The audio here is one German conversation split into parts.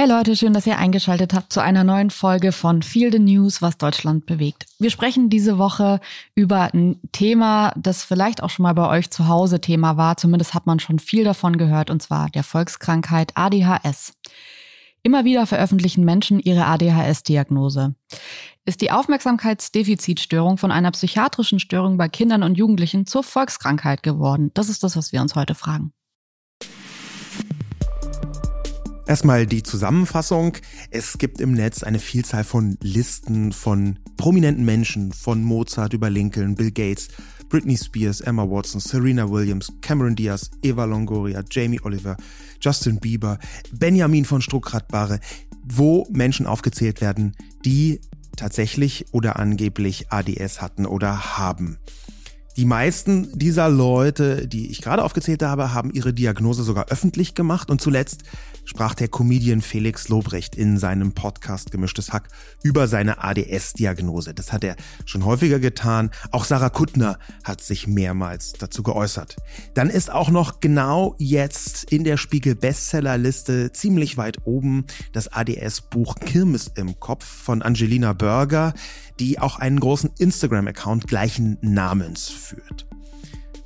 Hey Leute, schön, dass ihr eingeschaltet habt zu einer neuen Folge von Feel the News, was Deutschland bewegt. Wir sprechen diese Woche über ein Thema, das vielleicht auch schon mal bei euch zu Hause Thema war. Zumindest hat man schon viel davon gehört, und zwar der Volkskrankheit ADHS. Immer wieder veröffentlichen Menschen ihre ADHS-Diagnose. Ist die Aufmerksamkeitsdefizitstörung von einer psychiatrischen Störung bei Kindern und Jugendlichen zur Volkskrankheit geworden? Das ist das, was wir uns heute fragen. Erstmal die Zusammenfassung. Es gibt im Netz eine Vielzahl von Listen von prominenten Menschen, von Mozart über Lincoln, Bill Gates, Britney Spears, Emma Watson, Serena Williams, Cameron Diaz, Eva Longoria, Jamie Oliver, Justin Bieber, Benjamin von Stuckrad-Barre, wo Menschen aufgezählt werden, die tatsächlich oder angeblich ADS hatten oder haben. Die meisten dieser Leute, die ich gerade aufgezählt habe, haben ihre Diagnose sogar öffentlich gemacht und zuletzt sprach der Comedian Felix Lobrecht in seinem Podcast Gemischtes Hack über seine ADS-Diagnose. Das hat er schon häufiger getan. Auch Sarah Kuttner hat sich mehrmals dazu geäußert. Dann ist auch noch genau jetzt in der Spiegel Bestsellerliste ziemlich weit oben das ADS-Buch Kirmes im Kopf von Angelina Burger, die auch einen großen Instagram-Account gleichen Namens führt.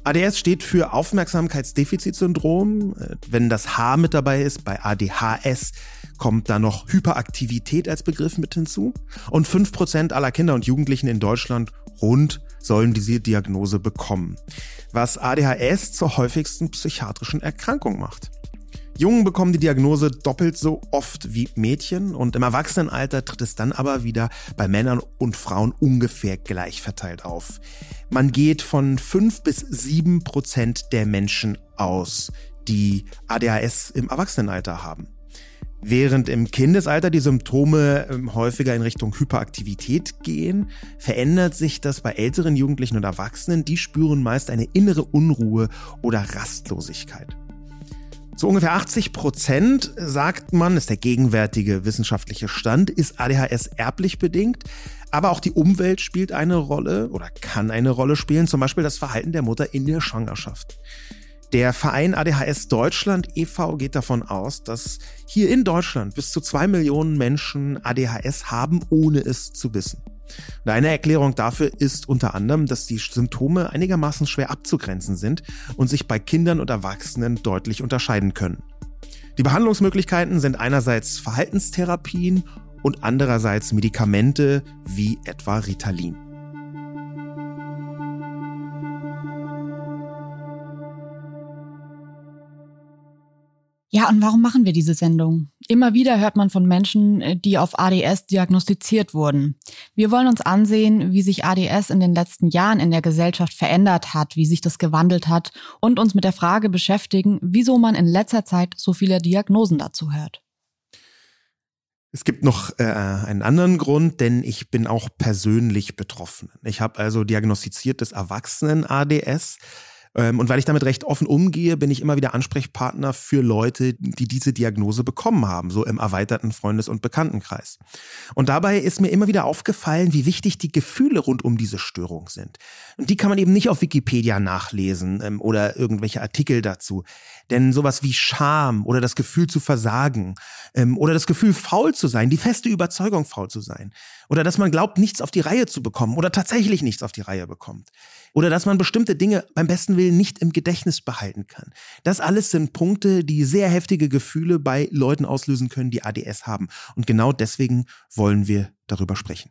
ADS steht für Aufmerksamkeitsdefizitsyndrom. Äh, wenn das H mit dabei ist, bei ADHS kommt da noch Hyperaktivität als Begriff mit hinzu. Und fünf Prozent aller Kinder und Jugendlichen in Deutschland rund sollen diese Diagnose bekommen, was ADHS zur häufigsten psychiatrischen Erkrankung macht. Jungen bekommen die Diagnose doppelt so oft wie Mädchen und im Erwachsenenalter tritt es dann aber wieder bei Männern und Frauen ungefähr gleich verteilt auf. Man geht von fünf bis sieben Prozent der Menschen aus, die ADHS im Erwachsenenalter haben. Während im Kindesalter die Symptome ähm, häufiger in Richtung Hyperaktivität gehen, verändert sich das bei älteren Jugendlichen und Erwachsenen. Die spüren meist eine innere Unruhe oder Rastlosigkeit. Zu ungefähr 80 Prozent, sagt man, ist der gegenwärtige wissenschaftliche Stand, ist ADHS erblich bedingt. Aber auch die Umwelt spielt eine Rolle oder kann eine Rolle spielen, zum Beispiel das Verhalten der Mutter in der Schwangerschaft. Der Verein ADHS Deutschland e.V. geht davon aus, dass hier in Deutschland bis zu zwei Millionen Menschen ADHS haben, ohne es zu wissen. Und eine Erklärung dafür ist unter anderem, dass die Symptome einigermaßen schwer abzugrenzen sind und sich bei Kindern und Erwachsenen deutlich unterscheiden können. Die Behandlungsmöglichkeiten sind einerseits Verhaltenstherapien und andererseits Medikamente wie etwa Ritalin. Ja, und warum machen wir diese Sendung? Immer wieder hört man von Menschen, äh, die auf ADS diagnostiziert wurden. Wir wollen uns ansehen, wie sich ADS in den letzten Jahren in der Gesellschaft verändert hat, wie sich das gewandelt hat und uns mit der Frage beschäftigen, wieso man in letzter Zeit so viele Diagnosen dazu hört. Es gibt noch äh, einen anderen Grund, denn ich bin auch persönlich betroffen. Ich habe also diagnostiziertes Erwachsenen-ADS und weil ich damit recht offen umgehe, bin ich immer wieder Ansprechpartner für Leute, die diese Diagnose bekommen haben, so im erweiterten Freundes- und Bekanntenkreis. Und dabei ist mir immer wieder aufgefallen, wie wichtig die Gefühle rund um diese Störung sind. Und die kann man eben nicht auf Wikipedia nachlesen ähm, oder irgendwelche Artikel dazu. Denn sowas wie Scham oder das Gefühl zu versagen ähm, oder das Gefühl faul zu sein, die feste Überzeugung faul zu sein oder dass man glaubt, nichts auf die Reihe zu bekommen oder tatsächlich nichts auf die Reihe bekommt oder dass man bestimmte Dinge beim besten Willen nicht im Gedächtnis behalten kann. Das alles sind Punkte, die sehr heftige Gefühle bei Leuten auslösen können, die ADS haben. Und genau deswegen wollen wir darüber sprechen.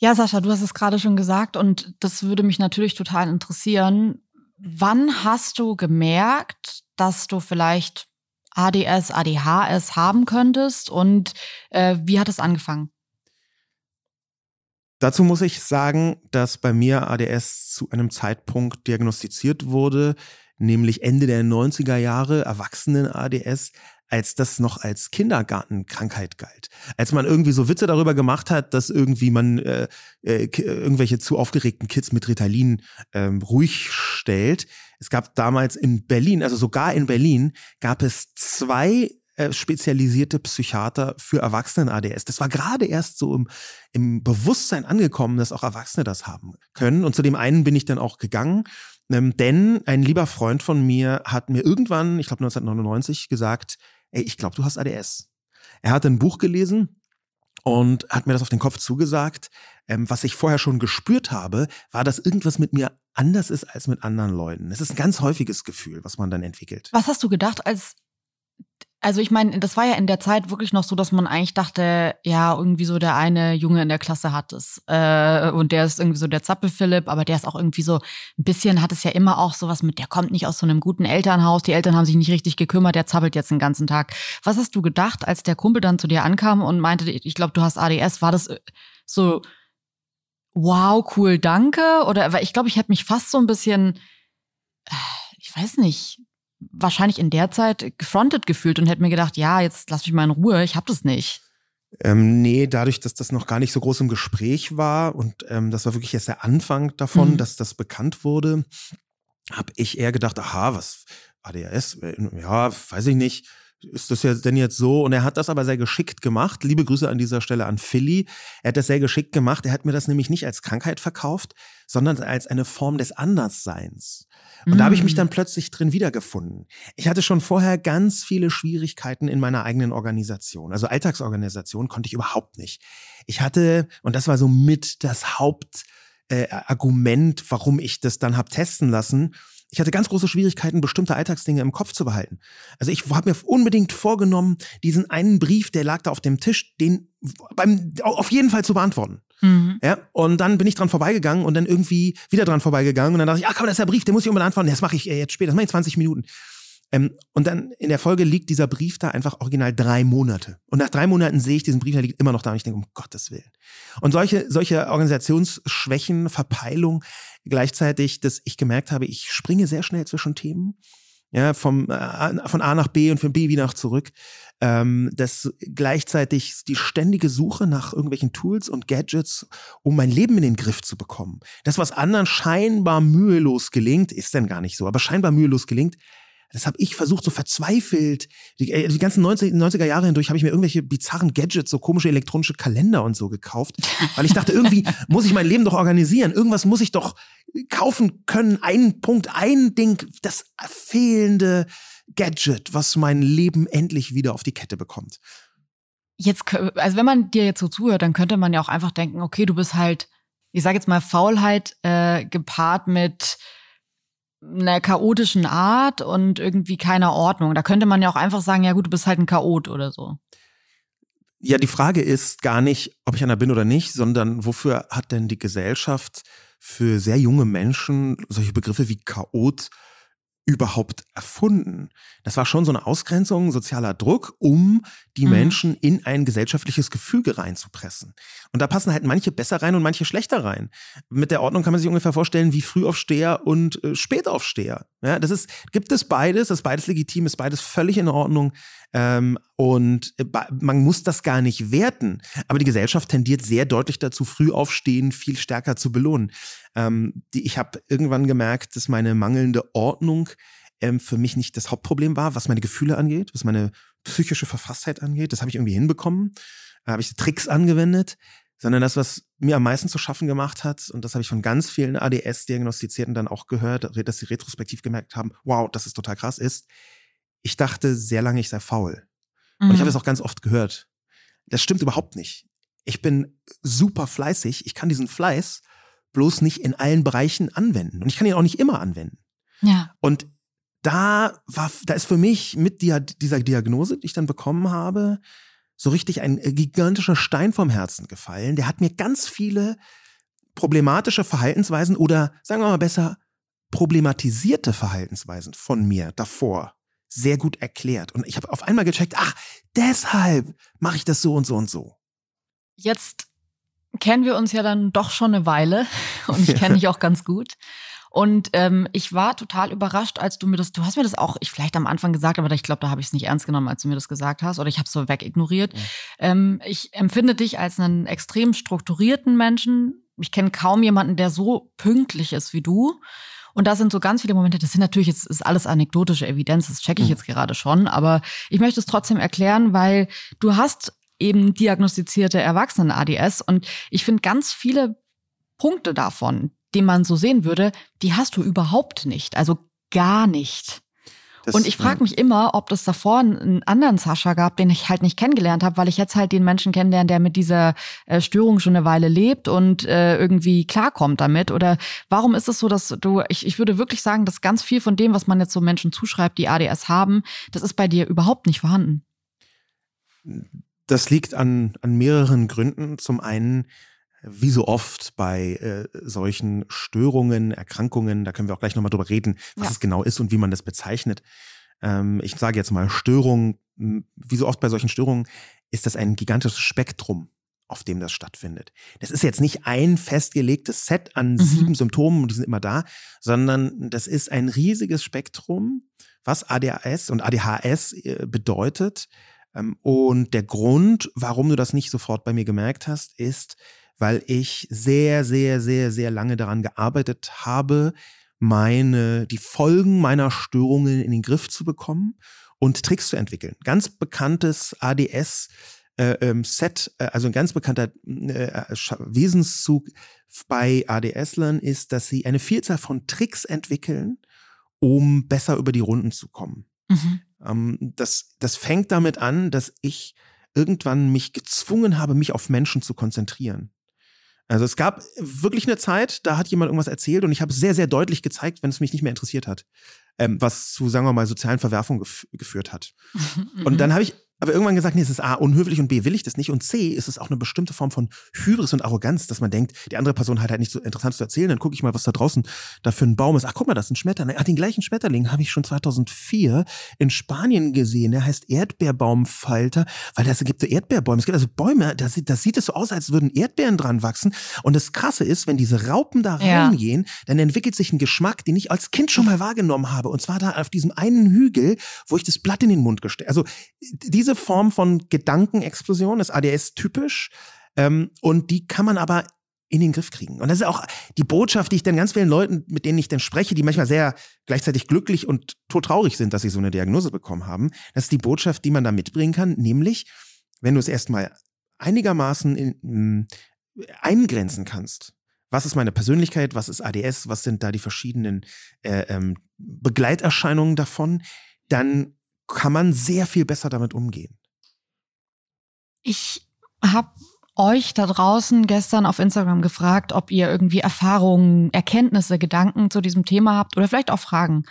Ja, Sascha, du hast es gerade schon gesagt und das würde mich natürlich total interessieren. Wann hast du gemerkt, dass du vielleicht ADS, ADHS haben könntest und äh, wie hat es angefangen? Dazu muss ich sagen, dass bei mir ADS zu einem Zeitpunkt diagnostiziert wurde, nämlich Ende der 90er Jahre, Erwachsenen-ADS, als das noch als Kindergartenkrankheit galt. Als man irgendwie so Witze darüber gemacht hat, dass irgendwie man äh, äh, irgendwelche zu aufgeregten Kids mit Ritalin ähm, ruhig stellt. Es gab damals in Berlin, also sogar in Berlin, gab es zwei äh, spezialisierte Psychiater für Erwachsenen-ADS. Das war gerade erst so im, im Bewusstsein angekommen, dass auch Erwachsene das haben können. Und zu dem einen bin ich dann auch gegangen. Ähm, denn ein lieber Freund von mir hat mir irgendwann, ich glaube 1999, gesagt, ey, ich glaube, du hast ADS. Er hatte ein Buch gelesen und hat mir das auf den Kopf zugesagt. Ähm, was ich vorher schon gespürt habe, war, dass irgendwas mit mir anders ist als mit anderen Leuten. Es ist ein ganz häufiges Gefühl, was man dann entwickelt. Was hast du gedacht, als also ich meine, das war ja in der Zeit wirklich noch so, dass man eigentlich dachte, ja, irgendwie so der eine Junge in der Klasse hat es. Äh, und der ist irgendwie so der Zappel-Philipp, aber der ist auch irgendwie so ein bisschen, hat es ja immer auch sowas mit, der kommt nicht aus so einem guten Elternhaus, die Eltern haben sich nicht richtig gekümmert, der zappelt jetzt den ganzen Tag. Was hast du gedacht, als der Kumpel dann zu dir ankam und meinte, ich glaube, du hast ADS, war das äh, so, wow, cool, danke? Oder, weil ich glaube, ich hätte mich fast so ein bisschen, äh, ich weiß nicht, wahrscheinlich in der Zeit gefrontet gefühlt und hätte mir gedacht, ja, jetzt lass mich mal in Ruhe, ich hab das nicht. Ähm, nee, dadurch, dass das noch gar nicht so groß im Gespräch war und ähm, das war wirklich erst der Anfang davon, mhm. dass das bekannt wurde, habe ich eher gedacht, aha, was ADHS, äh, ja, weiß ich nicht, ist das ja denn jetzt so? Und er hat das aber sehr geschickt gemacht. Liebe Grüße an dieser Stelle an Philly. Er hat das sehr geschickt gemacht. Er hat mir das nämlich nicht als Krankheit verkauft, sondern als eine Form des Andersseins. Und mm. da habe ich mich dann mm. plötzlich drin wiedergefunden. Ich hatte schon vorher ganz viele Schwierigkeiten in meiner eigenen Organisation. Also Alltagsorganisation konnte ich überhaupt nicht. Ich hatte, und das war so mit das Hauptargument, äh, warum ich das dann hab testen lassen, ich hatte ganz große Schwierigkeiten, bestimmte Alltagsdinge im Kopf zu behalten. Also ich habe mir unbedingt vorgenommen, diesen einen Brief, der lag da auf dem Tisch, den beim auf jeden Fall zu beantworten. Mhm. Ja, und dann bin ich dran vorbeigegangen und dann irgendwie wieder dran vorbeigegangen und dann dachte ich, ach komm, das ist der Brief, den muss ich unbedingt antworten. Das mache ich äh, jetzt später, das mache ich 20 Minuten. Ähm, und dann in der Folge liegt dieser Brief da einfach original drei Monate. Und nach drei Monaten sehe ich diesen Brief, der liegt immer noch da und ich denke, um Gottes Willen. Und solche, solche Organisationsschwächen, Verpeilung, gleichzeitig, dass ich gemerkt habe, ich springe sehr schnell zwischen Themen. Ja, vom, äh, von A nach B und von B wieder nach zurück. Ähm, dass gleichzeitig die ständige Suche nach irgendwelchen Tools und Gadgets, um mein Leben in den Griff zu bekommen. Das, was anderen scheinbar mühelos gelingt, ist denn gar nicht so, aber scheinbar mühelos gelingt, das habe ich versucht, so verzweifelt. Die, äh, die ganzen 90, 90er Jahre hindurch habe ich mir irgendwelche bizarren Gadgets, so komische elektronische Kalender und so gekauft. Weil ich dachte, irgendwie muss ich mein Leben doch organisieren. Irgendwas muss ich doch kaufen können. Ein Punkt, ein Ding, das fehlende Gadget, was mein Leben endlich wieder auf die Kette bekommt. Jetzt, also wenn man dir jetzt so zuhört, dann könnte man ja auch einfach denken, okay, du bist halt, ich sage jetzt mal Faulheit äh, gepaart mit einer chaotischen Art und irgendwie keiner Ordnung. Da könnte man ja auch einfach sagen, ja gut, du bist halt ein Chaot oder so. Ja, die Frage ist gar nicht, ob ich einer bin oder nicht, sondern wofür hat denn die Gesellschaft für sehr junge Menschen solche Begriffe wie Chaot überhaupt erfunden? Das war schon so eine Ausgrenzung, sozialer Druck, um die mhm. Menschen in ein gesellschaftliches Gefüge reinzupressen. Und da passen halt manche besser rein und manche schlechter rein. Mit der Ordnung kann man sich ungefähr vorstellen wie Frühaufsteher und äh, Spätaufsteher. Ja, das ist, gibt es beides, das ist beides legitim, ist beides völlig in Ordnung. Ähm, und äh, man muss das gar nicht werten. Aber die Gesellschaft tendiert sehr deutlich dazu, Frühaufstehen viel stärker zu belohnen. Ähm, die, ich habe irgendwann gemerkt, dass meine mangelnde Ordnung ähm, für mich nicht das Hauptproblem war, was meine Gefühle angeht, was meine psychische Verfasstheit angeht. Das habe ich irgendwie hinbekommen. Da habe ich Tricks angewendet. Sondern das, was mir am meisten zu schaffen gemacht hat, und das habe ich von ganz vielen ADS-Diagnostizierten dann auch gehört, dass sie retrospektiv gemerkt haben, wow, das ist total krass, ist, ich dachte sehr lange, ich sei faul. Mhm. Und ich habe mhm. das auch ganz oft gehört. Das stimmt überhaupt nicht. Ich bin super fleißig. Ich kann diesen Fleiß bloß nicht in allen Bereichen anwenden. Und ich kann ihn auch nicht immer anwenden. Ja. Und da war, da ist für mich mit dieser Diagnose, die ich dann bekommen habe, so richtig ein äh, gigantischer Stein vom Herzen gefallen. Der hat mir ganz viele problematische Verhaltensweisen oder sagen wir mal besser, problematisierte Verhaltensweisen von mir davor sehr gut erklärt. Und ich habe auf einmal gecheckt, ach, deshalb mache ich das so und so und so. Jetzt kennen wir uns ja dann doch schon eine Weile und ich kenne dich auch ganz gut. Und ähm, ich war total überrascht, als du mir das, du hast mir das auch, ich vielleicht am Anfang gesagt, aber ich glaube, da habe ich es nicht ernst genommen, als du mir das gesagt hast, oder ich habe es so wegignoriert. Ja. Ähm, ich empfinde dich als einen extrem strukturierten Menschen. Ich kenne kaum jemanden, der so pünktlich ist wie du. Und da sind so ganz viele Momente, das sind natürlich, jetzt ist alles anekdotische Evidenz, das checke ich mhm. jetzt gerade schon, aber ich möchte es trotzdem erklären, weil du hast eben diagnostizierte Erwachsenen-ADS und ich finde ganz viele Punkte davon, die man so sehen würde, die hast du überhaupt nicht. Also gar nicht. Das, und ich frage mich immer, ob das davor einen anderen Sascha gab, den ich halt nicht kennengelernt habe, weil ich jetzt halt den Menschen kennenlerne, der mit dieser äh, Störung schon eine Weile lebt und äh, irgendwie klarkommt damit. Oder warum ist es so, dass du, ich, ich würde wirklich sagen, dass ganz viel von dem, was man jetzt so Menschen zuschreibt, die ADS haben, das ist bei dir überhaupt nicht vorhanden. Das liegt an, an mehreren Gründen. Zum einen, wie so oft bei äh, solchen Störungen, Erkrankungen, da können wir auch gleich nochmal drüber reden, was ja. es genau ist und wie man das bezeichnet. Ähm, ich sage jetzt mal Störung, wie so oft bei solchen Störungen, ist das ein gigantisches Spektrum, auf dem das stattfindet. Das ist jetzt nicht ein festgelegtes Set an mhm. sieben Symptomen und die sind immer da, sondern das ist ein riesiges Spektrum, was ADHS und ADHS äh, bedeutet. Ähm, und der Grund, warum du das nicht sofort bei mir gemerkt hast, ist, weil ich sehr, sehr, sehr, sehr lange daran gearbeitet habe, meine, die Folgen meiner Störungen in den Griff zu bekommen und Tricks zu entwickeln. Ganz bekanntes ADS äh, ähm, Set, äh, also ein ganz bekannter äh, Wesenszug bei ADS-Lern ist, dass sie eine Vielzahl von Tricks entwickeln, um besser über die Runden zu kommen. Mhm. Ähm, das, das fängt damit an, dass ich irgendwann mich gezwungen habe, mich auf Menschen zu konzentrieren. Also es gab wirklich eine Zeit, da hat jemand irgendwas erzählt und ich habe sehr, sehr deutlich gezeigt, wenn es mich nicht mehr interessiert hat, ähm, was zu, sagen wir mal, sozialen Verwerfungen gef geführt hat. und dann habe ich aber irgendwann gesagt, nee, es ist A, unhöflich und B, will ich das nicht. Und C, ist es auch eine bestimmte Form von Hybris und Arroganz, dass man denkt, die andere Person hat halt nicht so interessant zu erzählen. Dann gucke ich mal, was da draußen da für ein Baum ist. Ach, guck mal, das ist ein Schmetterling. Ach, den gleichen Schmetterling habe ich schon 2004 in Spanien gesehen. Der heißt Erdbeerbaumfalter, weil das gibt so Erdbeerbäume. Es gibt also Bäume, da sieht, das sieht es so aus, als würden Erdbeeren dran wachsen. Und das Krasse ist, wenn diese Raupen da reingehen, ja. dann entwickelt sich ein Geschmack, den ich als Kind schon mal wahrgenommen habe. Und zwar da auf diesem einen Hügel, wo ich das Blatt in den Mund gestellt Also diese Form von Gedankenexplosion ist ADS typisch. Ähm, und die kann man aber in den Griff kriegen. Und das ist auch die Botschaft, die ich dann ganz vielen Leuten, mit denen ich dann spreche, die manchmal sehr gleichzeitig glücklich und todtraurig sind, dass sie so eine Diagnose bekommen haben. Das ist die Botschaft, die man da mitbringen kann, nämlich, wenn du es erstmal einigermaßen in, in, eingrenzen kannst. Was ist meine Persönlichkeit? Was ist ADS? Was sind da die verschiedenen äh, ähm, Begleiterscheinungen davon? Dann kann man sehr viel besser damit umgehen. Ich habe euch da draußen gestern auf Instagram gefragt, ob ihr irgendwie Erfahrungen, Erkenntnisse, Gedanken zu diesem Thema habt oder vielleicht auch Fragen.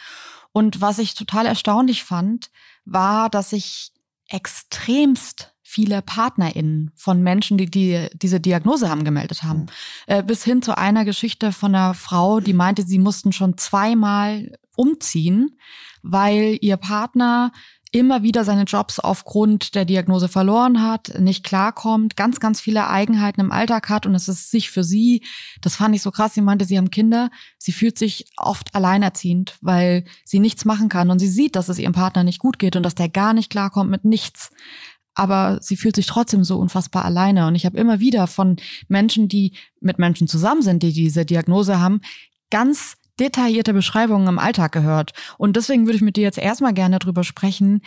Und was ich total erstaunlich fand, war, dass ich extremst viele PartnerInnen von Menschen, die, die diese Diagnose haben, gemeldet haben. Mhm. Äh, bis hin zu einer Geschichte von einer Frau, die meinte, sie mussten schon zweimal umziehen, weil ihr Partner immer wieder seine Jobs aufgrund der Diagnose verloren hat, nicht klarkommt, ganz, ganz viele Eigenheiten im Alltag hat und es ist sich für sie, das fand ich so krass, sie meinte, sie haben Kinder, sie fühlt sich oft alleinerziehend, weil sie nichts machen kann und sie sieht, dass es ihrem Partner nicht gut geht und dass der gar nicht klarkommt mit nichts. Aber sie fühlt sich trotzdem so unfassbar alleine. Und ich habe immer wieder von Menschen, die mit Menschen zusammen sind, die diese Diagnose haben, ganz detaillierte Beschreibungen im Alltag gehört. Und deswegen würde ich mit dir jetzt erstmal gerne drüber sprechen,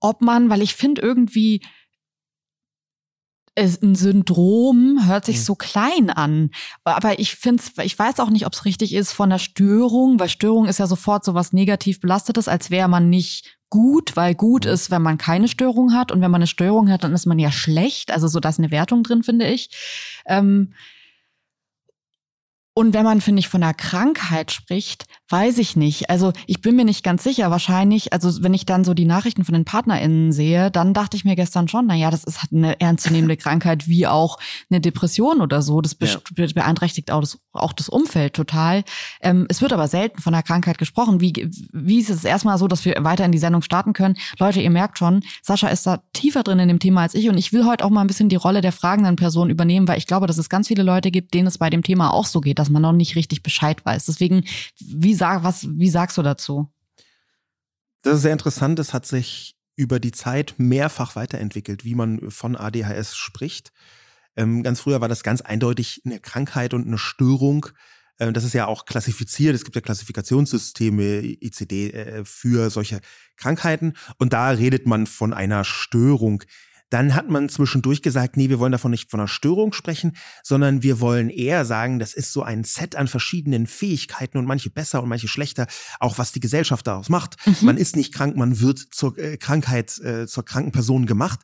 ob man, weil ich finde irgendwie, ein Syndrom hört sich mhm. so klein an. Aber ich finde ich weiß auch nicht, ob es richtig ist von der Störung, weil Störung ist ja sofort so was negativ belastetes, als wäre man nicht gut, weil gut mhm. ist, wenn man keine Störung hat. Und wenn man eine Störung hat, dann ist man ja schlecht. Also so, da ist eine Wertung drin, finde ich. Ähm, und wenn man, finde ich, von einer Krankheit spricht, weiß ich nicht. Also ich bin mir nicht ganz sicher. Wahrscheinlich, also wenn ich dann so die Nachrichten von den PartnerInnen sehe, dann dachte ich mir gestern schon, na ja, das ist halt eine ernstzunehmende Krankheit wie auch eine Depression oder so. Das ja. beeinträchtigt auch das, auch das Umfeld total. Ähm, es wird aber selten von einer Krankheit gesprochen. Wie, wie ist es erstmal so, dass wir weiter in die Sendung starten können? Leute, ihr merkt schon, Sascha ist da tiefer drin in dem Thema als ich und ich will heute auch mal ein bisschen die Rolle der fragenden Person übernehmen, weil ich glaube, dass es ganz viele Leute gibt, denen es bei dem Thema auch so geht dass man noch nicht richtig Bescheid weiß. Deswegen, wie, sag, was, wie sagst du dazu? Das ist sehr interessant. Es hat sich über die Zeit mehrfach weiterentwickelt, wie man von ADHS spricht. Ähm, ganz früher war das ganz eindeutig eine Krankheit und eine Störung. Ähm, das ist ja auch klassifiziert. Es gibt ja Klassifikationssysteme, ICD, äh, für solche Krankheiten. Und da redet man von einer Störung. Dann hat man zwischendurch gesagt, nee, wir wollen davon nicht von einer Störung sprechen, sondern wir wollen eher sagen, das ist so ein Set an verschiedenen Fähigkeiten und manche besser und manche schlechter, auch was die Gesellschaft daraus macht. Mhm. Man ist nicht krank, man wird zur äh, Krankheit, äh, zur kranken Person gemacht.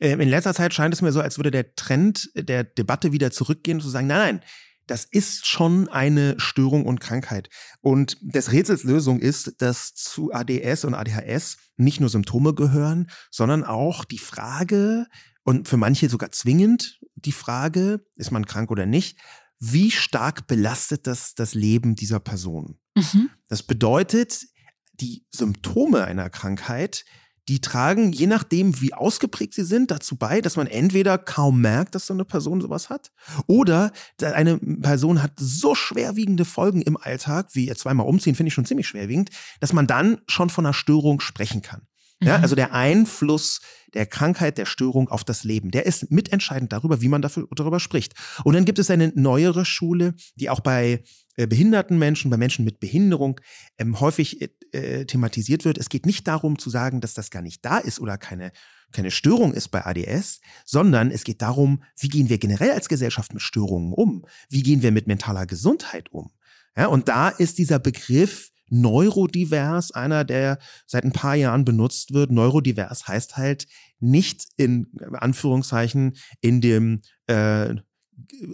Ähm, in letzter Zeit scheint es mir so, als würde der Trend der Debatte wieder zurückgehen, zu sagen, nein, nein, das ist schon eine Störung und Krankheit. Und des Rätsels Lösung ist, dass zu ADS und ADHS nicht nur Symptome gehören, sondern auch die Frage, und für manche sogar zwingend die Frage, ist man krank oder nicht, wie stark belastet das das Leben dieser Person? Mhm. Das bedeutet, die Symptome einer Krankheit die tragen, je nachdem, wie ausgeprägt sie sind, dazu bei, dass man entweder kaum merkt, dass so eine Person sowas hat, oder eine Person hat so schwerwiegende Folgen im Alltag, wie zweimal umziehen, finde ich schon ziemlich schwerwiegend, dass man dann schon von einer Störung sprechen kann. Ja, mhm. also der Einfluss der Krankheit, der Störung auf das Leben, der ist mitentscheidend darüber, wie man dafür, darüber spricht. Und dann gibt es eine neuere Schule, die auch bei behinderten Menschen, bei Menschen mit Behinderung ähm, häufig äh, äh, thematisiert wird. Es geht nicht darum zu sagen, dass das gar nicht da ist oder keine, keine Störung ist bei ADS, sondern es geht darum, wie gehen wir generell als Gesellschaft mit Störungen um? Wie gehen wir mit mentaler Gesundheit um? Ja, und da ist dieser Begriff neurodivers einer, der seit ein paar Jahren benutzt wird. Neurodivers heißt halt nicht in Anführungszeichen in dem äh,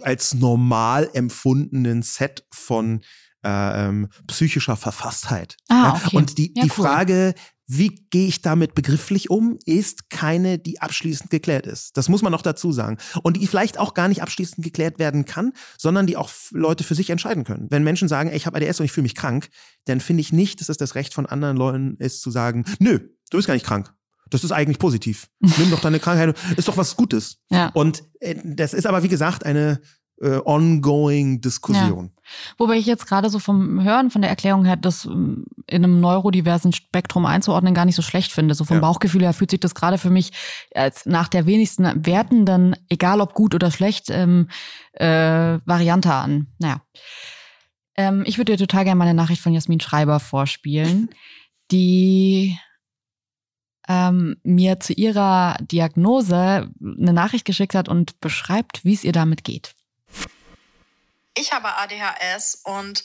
als normal empfundenen Set von äh, ähm, psychischer Verfasstheit. Ah, okay. Und die, ja, die cool. Frage, wie gehe ich damit begrifflich um, ist keine, die abschließend geklärt ist. Das muss man noch dazu sagen. Und die vielleicht auch gar nicht abschließend geklärt werden kann, sondern die auch Leute für sich entscheiden können. Wenn Menschen sagen, ey, ich habe ADS und ich fühle mich krank, dann finde ich nicht, dass es das Recht von anderen Leuten ist zu sagen, nö, du bist gar nicht krank. Das ist eigentlich positiv. Nimm doch deine Krankheit, ist doch was Gutes. Ja. Und äh, das ist aber, wie gesagt, eine äh, ongoing Diskussion. Ja. Wobei ich jetzt gerade so vom Hören, von der Erklärung her, das ähm, in einem neurodiversen Spektrum einzuordnen, gar nicht so schlecht finde. So vom ja. Bauchgefühl her fühlt sich das gerade für mich als nach der wenigsten wertenden, egal ob gut oder schlecht, ähm, äh, Variante an. Naja. Ähm, ich würde dir total gerne meine Nachricht von Jasmin Schreiber vorspielen, die ähm, mir zu ihrer Diagnose eine Nachricht geschickt hat und beschreibt, wie es ihr damit geht. Ich habe ADHS und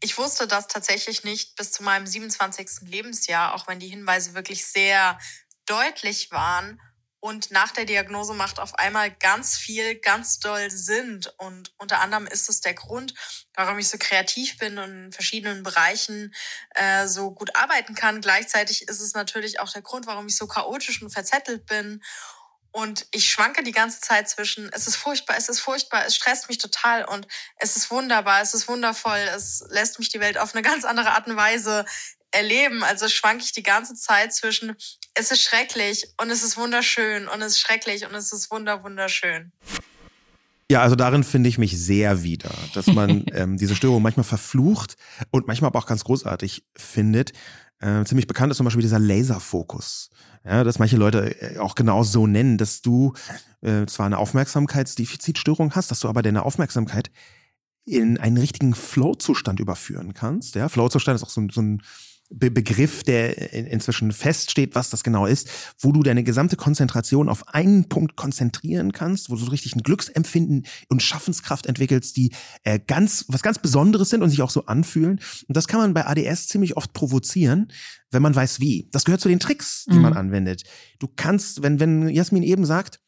ich wusste das tatsächlich nicht bis zu meinem 27. Lebensjahr, auch wenn die Hinweise wirklich sehr deutlich waren. Und nach der Diagnose macht auf einmal ganz viel ganz doll Sinn. Und unter anderem ist es der Grund, warum ich so kreativ bin und in verschiedenen Bereichen äh, so gut arbeiten kann. Gleichzeitig ist es natürlich auch der Grund, warum ich so chaotisch und verzettelt bin. Und ich schwanke die ganze Zeit zwischen, es ist furchtbar, es ist furchtbar, es stresst mich total und es ist wunderbar, es ist wundervoll, es lässt mich die Welt auf eine ganz andere Art und Weise erleben. Also schwanke ich die ganze Zeit zwischen, es ist schrecklich und es ist wunderschön und es ist schrecklich und es ist wunder, wunderschön. Ja, also darin finde ich mich sehr wieder, dass man ähm, diese Störung manchmal verflucht und manchmal aber auch ganz großartig findet. Äh, ziemlich bekannt ist zum Beispiel dieser Laserfokus. Ja, dass manche Leute äh, auch genau so nennen, dass du äh, zwar eine Aufmerksamkeitsdefizitstörung hast, dass du aber deine Aufmerksamkeit in einen richtigen Flow-Zustand überführen kannst. Ja, Flow-Zustand ist auch so, so ein Be Begriff, der inzwischen feststeht, was das genau ist, wo du deine gesamte Konzentration auf einen Punkt konzentrieren kannst, wo du so richtig ein Glücksempfinden und Schaffenskraft entwickelst, die äh, ganz was ganz Besonderes sind und sich auch so anfühlen. Und das kann man bei ADS ziemlich oft provozieren, wenn man weiß wie. Das gehört zu den Tricks, die mhm. man anwendet. Du kannst, wenn wenn Jasmin eben sagt,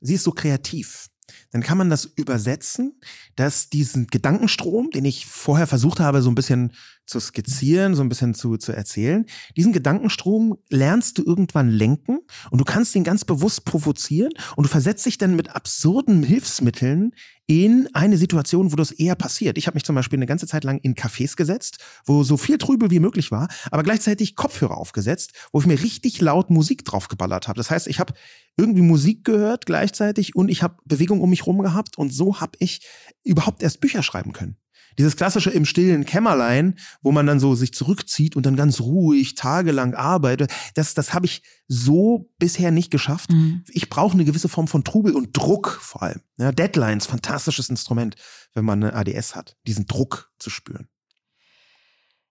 sie ist so kreativ, dann kann man das übersetzen, dass diesen Gedankenstrom, den ich vorher versucht habe, so ein bisschen zu skizzieren, so ein bisschen zu, zu erzählen, diesen Gedankenstrom lernst du irgendwann lenken und du kannst ihn ganz bewusst provozieren und du versetzt dich dann mit absurden Hilfsmitteln in eine Situation, wo das eher passiert. Ich habe mich zum Beispiel eine ganze Zeit lang in Cafés gesetzt, wo so viel Trübel wie möglich war, aber gleichzeitig Kopfhörer aufgesetzt, wo ich mir richtig laut Musik draufgeballert habe. Das heißt, ich habe irgendwie Musik gehört gleichzeitig und ich habe Bewegung um mich rum gehabt und so habe ich überhaupt erst Bücher schreiben können. Dieses klassische im stillen Kämmerlein, wo man dann so sich zurückzieht und dann ganz ruhig tagelang arbeitet, das, das habe ich so bisher nicht geschafft. Mhm. Ich brauche eine gewisse Form von Trubel und Druck vor allem. Ja, Deadlines, fantastisches Instrument, wenn man eine ADS hat, diesen Druck zu spüren.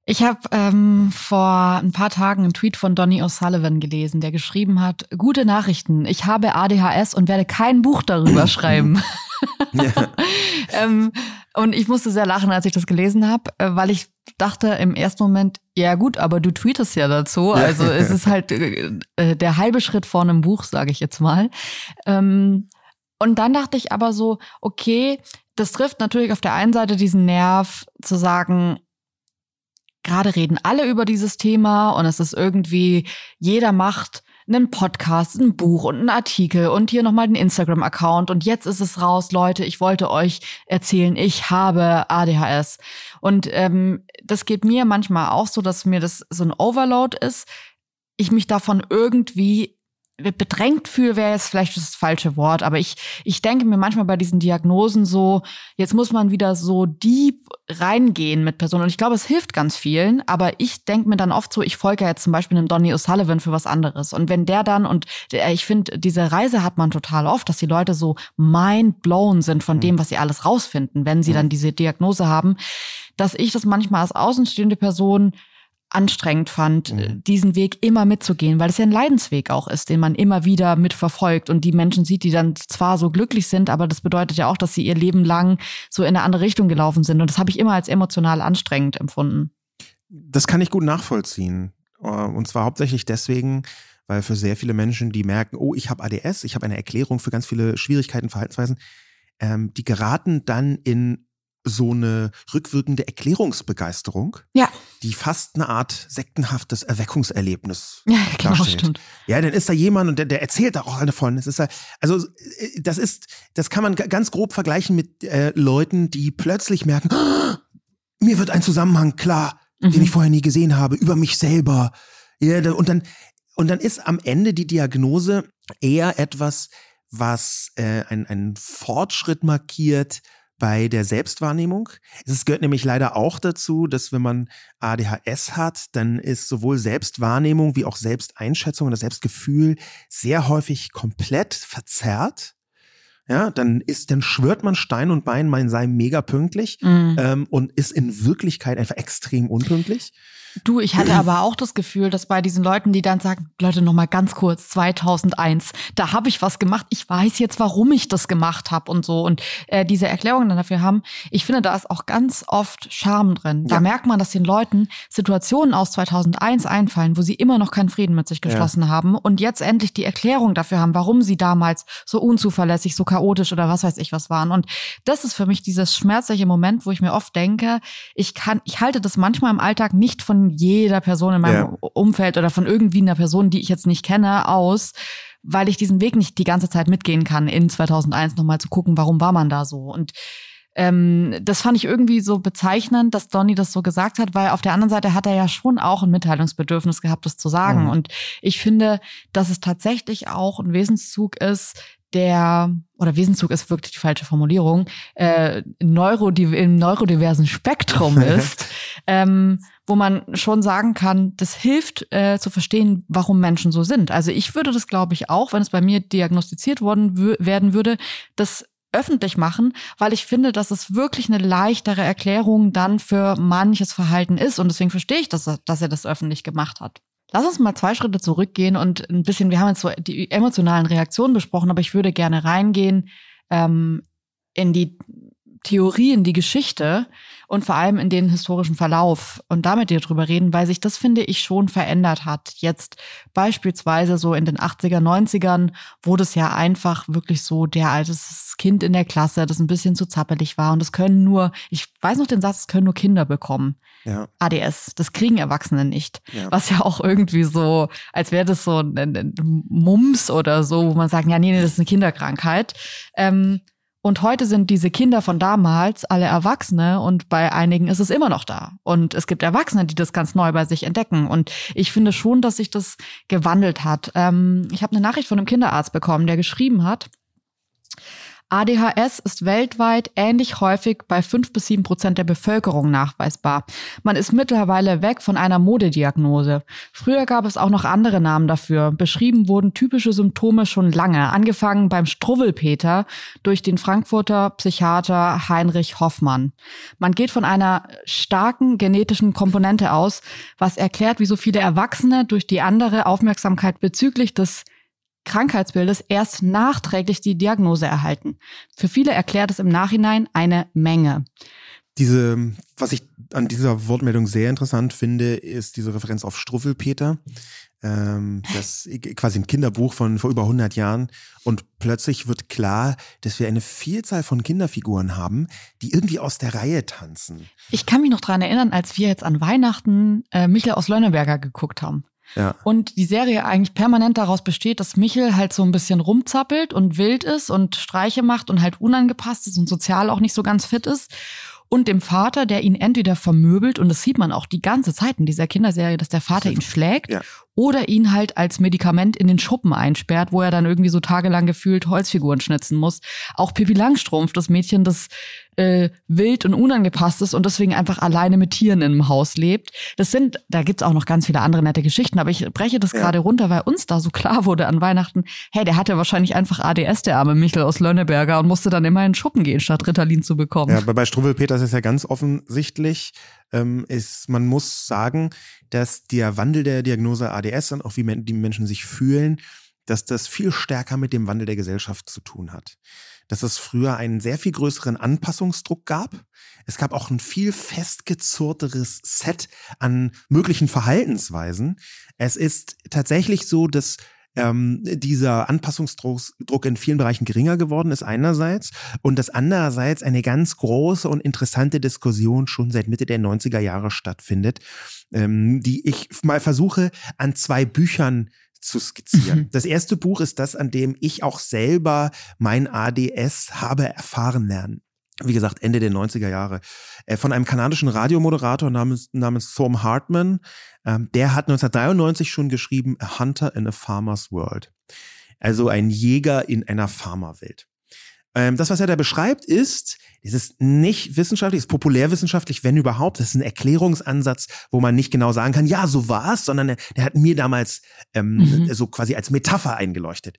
Ich habe ähm, vor ein paar Tagen einen Tweet von Donny O'Sullivan gelesen, der geschrieben hat, gute Nachrichten, ich habe ADHS und werde kein Buch darüber schreiben. ähm, und ich musste sehr lachen, als ich das gelesen habe, äh, weil ich dachte im ersten Moment, ja gut, aber du tweetest ja dazu. Also es ist halt äh, äh, der halbe Schritt vor einem Buch, sage ich jetzt mal. Ähm, und dann dachte ich aber so, okay, das trifft natürlich auf der einen Seite diesen Nerv zu sagen, gerade reden alle über dieses Thema und es ist irgendwie, jeder macht einen Podcast, ein Buch und einen Artikel und hier nochmal den Instagram-Account und jetzt ist es raus, Leute, ich wollte euch erzählen, ich habe ADHS. Und ähm, das geht mir manchmal auch so, dass mir das so ein Overload ist, ich mich davon irgendwie bedrängt fühle, wäre jetzt vielleicht das falsche Wort, aber ich, ich denke mir manchmal bei diesen Diagnosen so, jetzt muss man wieder so deep reingehen mit Personen. Und ich glaube, es hilft ganz vielen, aber ich denke mir dann oft so, ich folge ja jetzt zum Beispiel einem Donny O'Sullivan für was anderes. Und wenn der dann, und der, ich finde, diese Reise hat man total oft, dass die Leute so mind blown sind von mhm. dem, was sie alles rausfinden, wenn sie mhm. dann diese Diagnose haben, dass ich das manchmal als außenstehende Person anstrengend fand, mhm. diesen Weg immer mitzugehen, weil es ja ein Leidensweg auch ist, den man immer wieder mitverfolgt und die Menschen sieht, die dann zwar so glücklich sind, aber das bedeutet ja auch, dass sie ihr Leben lang so in eine andere Richtung gelaufen sind. Und das habe ich immer als emotional anstrengend empfunden. Das kann ich gut nachvollziehen. Äh, und zwar hauptsächlich deswegen, weil für sehr viele Menschen, die merken, oh, ich habe ADS, ich habe eine Erklärung für ganz viele Schwierigkeiten, Verhaltensweisen, ähm, die geraten dann in so eine rückwirkende Erklärungsbegeisterung, ja. die fast eine Art sektenhaftes Erweckungserlebnis ja, genau, stimmt. Ja, dann ist da jemand und der, der erzählt da auch davon. Das ist also äh, das ist, das kann man ganz grob vergleichen mit äh, Leuten, die plötzlich merken, oh, mir wird ein Zusammenhang klar, mhm. den ich vorher nie gesehen habe, über mich selber. Ja, und dann und dann ist am Ende die Diagnose eher etwas, was äh, einen Fortschritt markiert, bei der Selbstwahrnehmung. Es gehört nämlich leider auch dazu, dass wenn man ADHS hat, dann ist sowohl Selbstwahrnehmung wie auch Selbsteinschätzung und das Selbstgefühl sehr häufig komplett verzerrt. Ja, dann ist, dann schwört man Stein und Bein, man sei mega pünktlich mhm. ähm, und ist in Wirklichkeit einfach extrem unpünktlich. Du, ich hatte aber auch das Gefühl, dass bei diesen Leuten, die dann sagen, Leute, noch mal ganz kurz, 2001, da habe ich was gemacht, ich weiß jetzt, warum ich das gemacht habe und so und äh, diese Erklärungen dann dafür haben, ich finde, da ist auch ganz oft Charme drin. Da ja. merkt man, dass den Leuten Situationen aus 2001 einfallen, wo sie immer noch keinen Frieden mit sich geschlossen ja. haben und jetzt endlich die Erklärung dafür haben, warum sie damals so unzuverlässig, so chaotisch oder was weiß ich was waren. Und das ist für mich dieses schmerzliche Moment, wo ich mir oft denke, ich kann, ich halte das manchmal im Alltag nicht von jeder Person in meinem ja. Umfeld oder von irgendwie einer Person, die ich jetzt nicht kenne, aus, weil ich diesen Weg nicht die ganze Zeit mitgehen kann, in 2001 nochmal zu gucken, warum war man da so. Und ähm, das fand ich irgendwie so bezeichnend, dass Donny das so gesagt hat, weil auf der anderen Seite hat er ja schon auch ein Mitteilungsbedürfnis gehabt, das zu sagen. Mhm. Und ich finde, dass es tatsächlich auch ein Wesenszug ist, der, oder Wesenszug ist wirklich die falsche Formulierung, äh, Neurodiv im neurodiversen Spektrum ist, ähm, wo man schon sagen kann, das hilft äh, zu verstehen, warum Menschen so sind. Also ich würde das, glaube ich, auch, wenn es bei mir diagnostiziert worden werden würde, das öffentlich machen, weil ich finde, dass es wirklich eine leichtere Erklärung dann für manches Verhalten ist. Und deswegen verstehe ich, dass er, dass er das öffentlich gemacht hat. Lass uns mal zwei Schritte zurückgehen und ein bisschen, wir haben jetzt so die emotionalen Reaktionen besprochen, aber ich würde gerne reingehen ähm, in die Theorie, in die Geschichte und vor allem in den historischen Verlauf und damit dir drüber reden, weil sich das, finde ich, schon verändert hat. Jetzt beispielsweise so in den 80er, 90ern wurde es ja einfach wirklich so der altes Kind in der Klasse, das ein bisschen zu zappelig war und das können nur, ich weiß noch den Satz, es können nur Kinder bekommen. Ja. ADS, das kriegen Erwachsene nicht. Ja. Was ja auch irgendwie so, als wäre das so ein, ein Mums oder so, wo man sagt, ja, nee, nee, das ist eine Kinderkrankheit. Ähm, und heute sind diese Kinder von damals alle Erwachsene und bei einigen ist es immer noch da. Und es gibt Erwachsene, die das ganz neu bei sich entdecken. Und ich finde schon, dass sich das gewandelt hat. Ähm, ich habe eine Nachricht von einem Kinderarzt bekommen, der geschrieben hat, ADHS ist weltweit ähnlich häufig bei fünf bis sieben Prozent der Bevölkerung nachweisbar. Man ist mittlerweile weg von einer Modediagnose. Früher gab es auch noch andere Namen dafür. Beschrieben wurden typische Symptome schon lange, angefangen beim Struwwelpeter durch den Frankfurter Psychiater Heinrich Hoffmann. Man geht von einer starken genetischen Komponente aus, was erklärt, wie so viele Erwachsene durch die andere Aufmerksamkeit bezüglich des Krankheitsbildes erst nachträglich die Diagnose erhalten. Für viele erklärt es im Nachhinein eine Menge. Diese, was ich an dieser Wortmeldung sehr interessant finde, ist diese Referenz auf Struffelpeter. Ähm, das quasi ein Kinderbuch von vor über 100 Jahren. Und plötzlich wird klar, dass wir eine Vielzahl von Kinderfiguren haben, die irgendwie aus der Reihe tanzen. Ich kann mich noch dran erinnern, als wir jetzt an Weihnachten äh, Michael aus Lönneberger geguckt haben. Ja. Und die Serie eigentlich permanent daraus besteht, dass Michel halt so ein bisschen rumzappelt und wild ist und Streiche macht und halt unangepasst ist und sozial auch nicht so ganz fit ist. Und dem Vater, der ihn entweder vermöbelt, und das sieht man auch die ganze Zeit in dieser Kinderserie, dass der Vater ihn schlägt, ja oder ihn halt als Medikament in den Schuppen einsperrt, wo er dann irgendwie so tagelang gefühlt Holzfiguren schnitzen muss. Auch Pippi Langstrumpf, das Mädchen, das äh, wild und unangepasst ist und deswegen einfach alleine mit Tieren im Haus lebt. Das sind, da gibt's auch noch ganz viele andere nette Geschichten, aber ich breche das ja. gerade runter, weil uns da so klar wurde an Weihnachten, hey, der hatte wahrscheinlich einfach ADS, der arme Michel aus Lönneberger und musste dann immer in den Schuppen gehen, statt Ritalin zu bekommen. Ja, aber bei Struwwelpeter ist es ja ganz offensichtlich, ähm, ist, man muss sagen, dass der Wandel der Diagnose ADS und auch wie die Menschen sich fühlen, dass das viel stärker mit dem Wandel der Gesellschaft zu tun hat. Dass es früher einen sehr viel größeren Anpassungsdruck gab. Es gab auch ein viel festgezurrteres Set an möglichen Verhaltensweisen. Es ist tatsächlich so, dass ähm, dieser Anpassungsdruck in vielen Bereichen geringer geworden ist einerseits und dass andererseits eine ganz große und interessante Diskussion schon seit Mitte der 90er Jahre stattfindet, ähm, die ich mal versuche an zwei Büchern zu skizzieren. Das erste Buch ist das, an dem ich auch selber mein ADS habe erfahren lernen wie gesagt, Ende der 90er Jahre, äh, von einem kanadischen Radiomoderator namens, namens Thom Hartman. Ähm, der hat 1993 schon geschrieben, A Hunter in a Farmer's World. Also ein Jäger in einer Farmerwelt. Ähm, das, was er da beschreibt, ist, es ist nicht wissenschaftlich, es ist populärwissenschaftlich, wenn überhaupt. Das ist ein Erklärungsansatz, wo man nicht genau sagen kann, ja, so war es, sondern er, der hat mir damals ähm, mhm. so quasi als Metapher eingeleuchtet.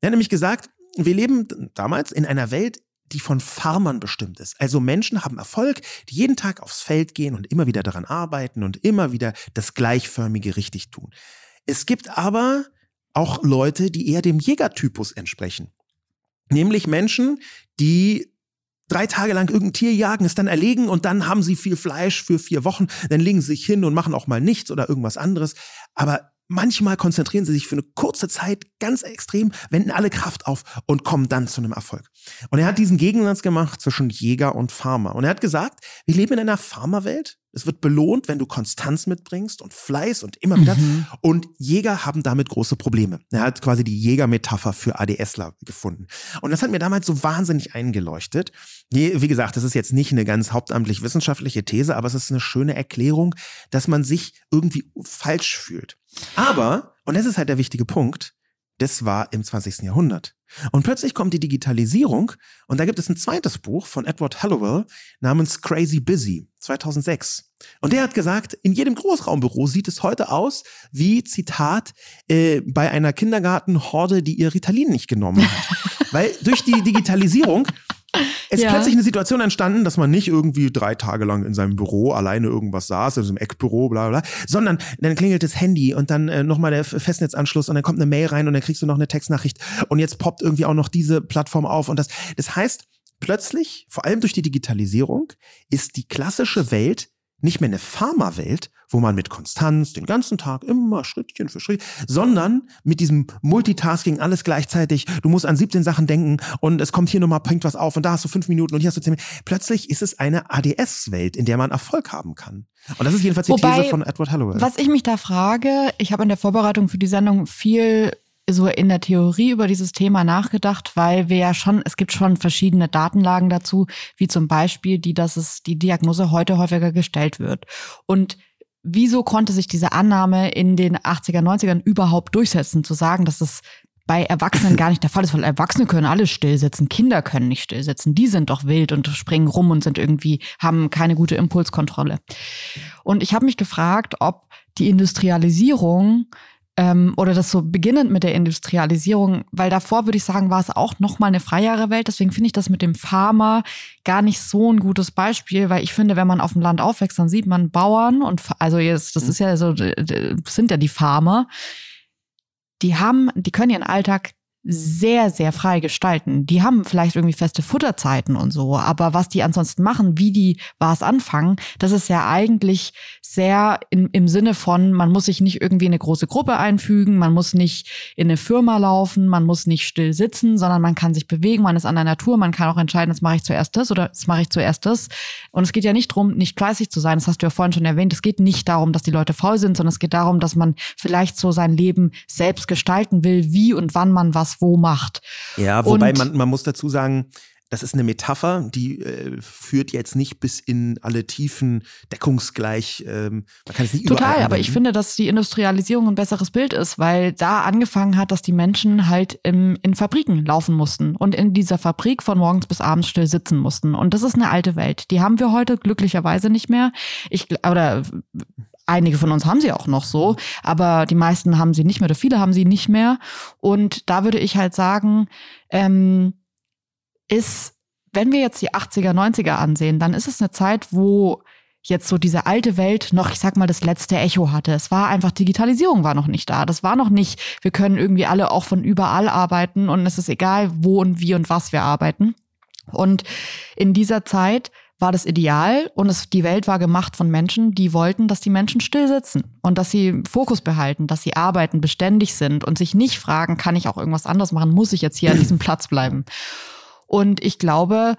Er hat nämlich gesagt, wir leben damals in einer Welt, die von Farmern bestimmt ist. Also Menschen haben Erfolg, die jeden Tag aufs Feld gehen und immer wieder daran arbeiten und immer wieder das Gleichförmige richtig tun. Es gibt aber auch Leute, die eher dem Jägertypus entsprechen. Nämlich Menschen, die drei Tage lang irgendein Tier jagen, es dann erlegen und dann haben sie viel Fleisch für vier Wochen, dann legen sie sich hin und machen auch mal nichts oder irgendwas anderes. Aber Manchmal konzentrieren sie sich für eine kurze Zeit ganz extrem, wenden alle Kraft auf und kommen dann zu einem Erfolg. Und er hat diesen Gegensatz gemacht zwischen Jäger und Farmer. Und er hat gesagt, wir leben in einer Farmerwelt. Es wird belohnt, wenn du Konstanz mitbringst und Fleiß und immer wieder. Mhm. Und Jäger haben damit große Probleme. Er hat quasi die Jägermetapher für ADSler gefunden. Und das hat mir damals so wahnsinnig eingeleuchtet. Wie gesagt, das ist jetzt nicht eine ganz hauptamtlich wissenschaftliche These, aber es ist eine schöne Erklärung, dass man sich irgendwie falsch fühlt. Aber, und das ist halt der wichtige Punkt, das war im 20. Jahrhundert. Und plötzlich kommt die Digitalisierung und da gibt es ein zweites Buch von Edward Hallowell namens Crazy Busy 2006. Und der hat gesagt, in jedem Großraumbüro sieht es heute aus wie, Zitat, äh, bei einer Kindergartenhorde, die ihr Ritalin nicht genommen hat. Weil durch die Digitalisierung es ist ja. plötzlich eine Situation entstanden, dass man nicht irgendwie drei Tage lang in seinem Büro alleine irgendwas saß, in so einem Eckbüro, bla bla, sondern dann klingelt das Handy und dann äh, nochmal der Festnetzanschluss und dann kommt eine Mail rein und dann kriegst du noch eine Textnachricht und jetzt poppt irgendwie auch noch diese Plattform auf und das, das heißt, plötzlich, vor allem durch die Digitalisierung, ist die klassische Welt nicht mehr eine Pharmawelt, wo man mit Konstanz den ganzen Tag immer Schrittchen für Schritt, sondern mit diesem Multitasking alles gleichzeitig. Du musst an 17 Sachen denken und es kommt hier nochmal, bringt was auf und da hast du fünf Minuten und hier hast du zehn Minuten. Plötzlich ist es eine ADS-Welt, in der man Erfolg haben kann. Und das ist jedenfalls die Wobei, These von Edward Hallowell. Was ich mich da frage, ich habe in der Vorbereitung für die Sendung viel so in der Theorie über dieses Thema nachgedacht, weil wir ja schon, es gibt schon verschiedene Datenlagen dazu, wie zum Beispiel die, dass es die Diagnose heute häufiger gestellt wird. Und wieso konnte sich diese Annahme in den 80er, 90ern überhaupt durchsetzen, zu sagen, dass es bei Erwachsenen gar nicht der Fall ist, weil Erwachsene können alles stillsitzen, Kinder können nicht stillsitzen. Die sind doch wild und springen rum und sind irgendwie, haben keine gute Impulskontrolle. Und ich habe mich gefragt, ob die Industrialisierung ähm, oder das so beginnend mit der Industrialisierung, weil davor würde ich sagen, war es auch noch mal eine freiere Welt. Deswegen finde ich das mit dem Farmer gar nicht so ein gutes Beispiel, weil ich finde, wenn man auf dem Land aufwächst, dann sieht man Bauern und also jetzt, das ist ja so, sind ja die Farmer. Die haben, die können ihren Alltag sehr, sehr frei gestalten. Die haben vielleicht irgendwie feste Futterzeiten und so, aber was die ansonsten machen, wie die was anfangen, das ist ja eigentlich sehr in, im Sinne von, man muss sich nicht irgendwie in eine große Gruppe einfügen, man muss nicht in eine Firma laufen, man muss nicht still sitzen, sondern man kann sich bewegen, man ist an der Natur, man kann auch entscheiden, jetzt mache ich zuerst das oder jetzt mache ich zuerst das. Und es geht ja nicht darum, nicht fleißig zu sein, das hast du ja vorhin schon erwähnt, es geht nicht darum, dass die Leute faul sind, sondern es geht darum, dass man vielleicht so sein Leben selbst gestalten will, wie und wann man was wo macht. Ja, wobei man, man muss dazu sagen, das ist eine Metapher, die äh, führt jetzt nicht bis in alle Tiefen deckungsgleich. Ähm, man kann es nicht Total, aber ich finde, dass die Industrialisierung ein besseres Bild ist, weil da angefangen hat, dass die Menschen halt im, in Fabriken laufen mussten und in dieser Fabrik von morgens bis abends still sitzen mussten. Und das ist eine alte Welt. Die haben wir heute glücklicherweise nicht mehr. Ich oder Einige von uns haben sie auch noch so, aber die meisten haben sie nicht mehr oder viele haben sie nicht mehr. Und da würde ich halt sagen, ähm, ist, wenn wir jetzt die 80er, 90er ansehen, dann ist es eine Zeit, wo jetzt so diese alte Welt noch, ich sag mal, das letzte Echo hatte. Es war einfach, Digitalisierung war noch nicht da. Das war noch nicht, wir können irgendwie alle auch von überall arbeiten und es ist egal, wo und wie und was wir arbeiten. Und in dieser Zeit war das Ideal und es, die Welt war gemacht von Menschen, die wollten, dass die Menschen still sitzen und dass sie Fokus behalten, dass sie arbeiten, beständig sind und sich nicht fragen, kann ich auch irgendwas anderes machen, muss ich jetzt hier an diesem Platz bleiben? Und ich glaube,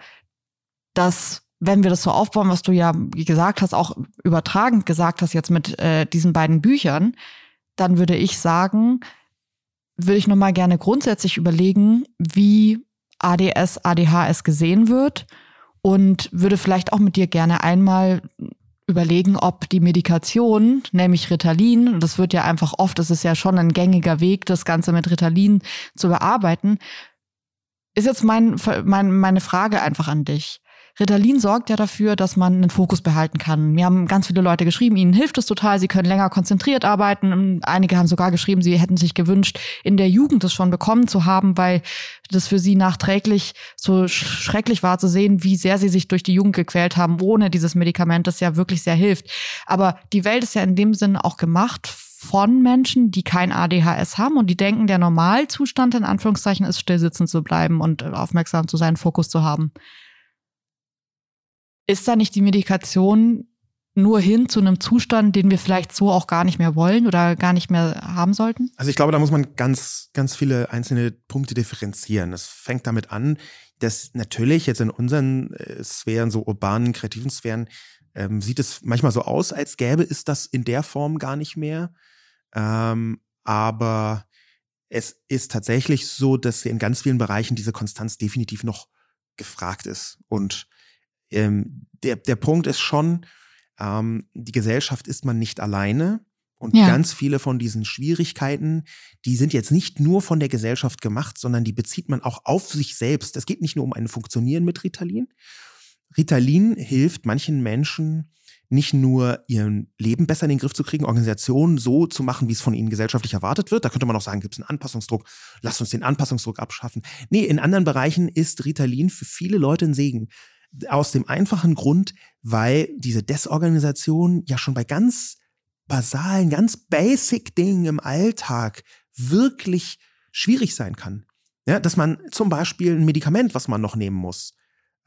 dass wenn wir das so aufbauen, was du ja gesagt hast, auch übertragend gesagt hast jetzt mit äh, diesen beiden Büchern, dann würde ich sagen, würde ich nochmal gerne grundsätzlich überlegen, wie ADS, ADHS gesehen wird und würde vielleicht auch mit dir gerne einmal überlegen, ob die Medikation, nämlich Ritalin, das wird ja einfach oft, das ist ja schon ein gängiger Weg, das Ganze mit Ritalin zu bearbeiten, ist jetzt mein, mein, meine Frage einfach an dich. Ritalin sorgt ja dafür, dass man einen Fokus behalten kann. Mir haben ganz viele Leute geschrieben, ihnen hilft es total, sie können länger konzentriert arbeiten. Einige haben sogar geschrieben, sie hätten sich gewünscht, in der Jugend es schon bekommen zu haben, weil das für sie nachträglich so schrecklich war zu sehen, wie sehr sie sich durch die Jugend gequält haben, ohne dieses Medikament, das ja wirklich sehr hilft. Aber die Welt ist ja in dem Sinne auch gemacht von Menschen, die kein ADHS haben und die denken, der Normalzustand in Anführungszeichen ist, stillsitzen zu bleiben und aufmerksam zu sein, Fokus zu haben. Ist da nicht die Medikation nur hin zu einem Zustand, den wir vielleicht so auch gar nicht mehr wollen oder gar nicht mehr haben sollten? Also ich glaube, da muss man ganz, ganz viele einzelne Punkte differenzieren. Es fängt damit an, dass natürlich jetzt in unseren äh, Sphären, so urbanen, kreativen Sphären, ähm, sieht es manchmal so aus, als gäbe es das in der Form gar nicht mehr. Ähm, aber es ist tatsächlich so, dass in ganz vielen Bereichen diese Konstanz definitiv noch gefragt ist. Und ähm, der, der Punkt ist schon, ähm, die Gesellschaft ist man nicht alleine. Und ja. ganz viele von diesen Schwierigkeiten, die sind jetzt nicht nur von der Gesellschaft gemacht, sondern die bezieht man auch auf sich selbst. Es geht nicht nur um ein Funktionieren mit Ritalin. Ritalin hilft manchen Menschen nicht nur ihr Leben besser in den Griff zu kriegen, Organisationen so zu machen, wie es von ihnen gesellschaftlich erwartet wird. Da könnte man auch sagen, gibt es einen Anpassungsdruck, lass uns den Anpassungsdruck abschaffen. Nee, in anderen Bereichen ist Ritalin für viele Leute ein Segen. Aus dem einfachen Grund, weil diese Desorganisation ja schon bei ganz basalen, ganz basic Dingen im Alltag wirklich schwierig sein kann. Ja, dass man zum Beispiel ein Medikament, was man noch nehmen muss,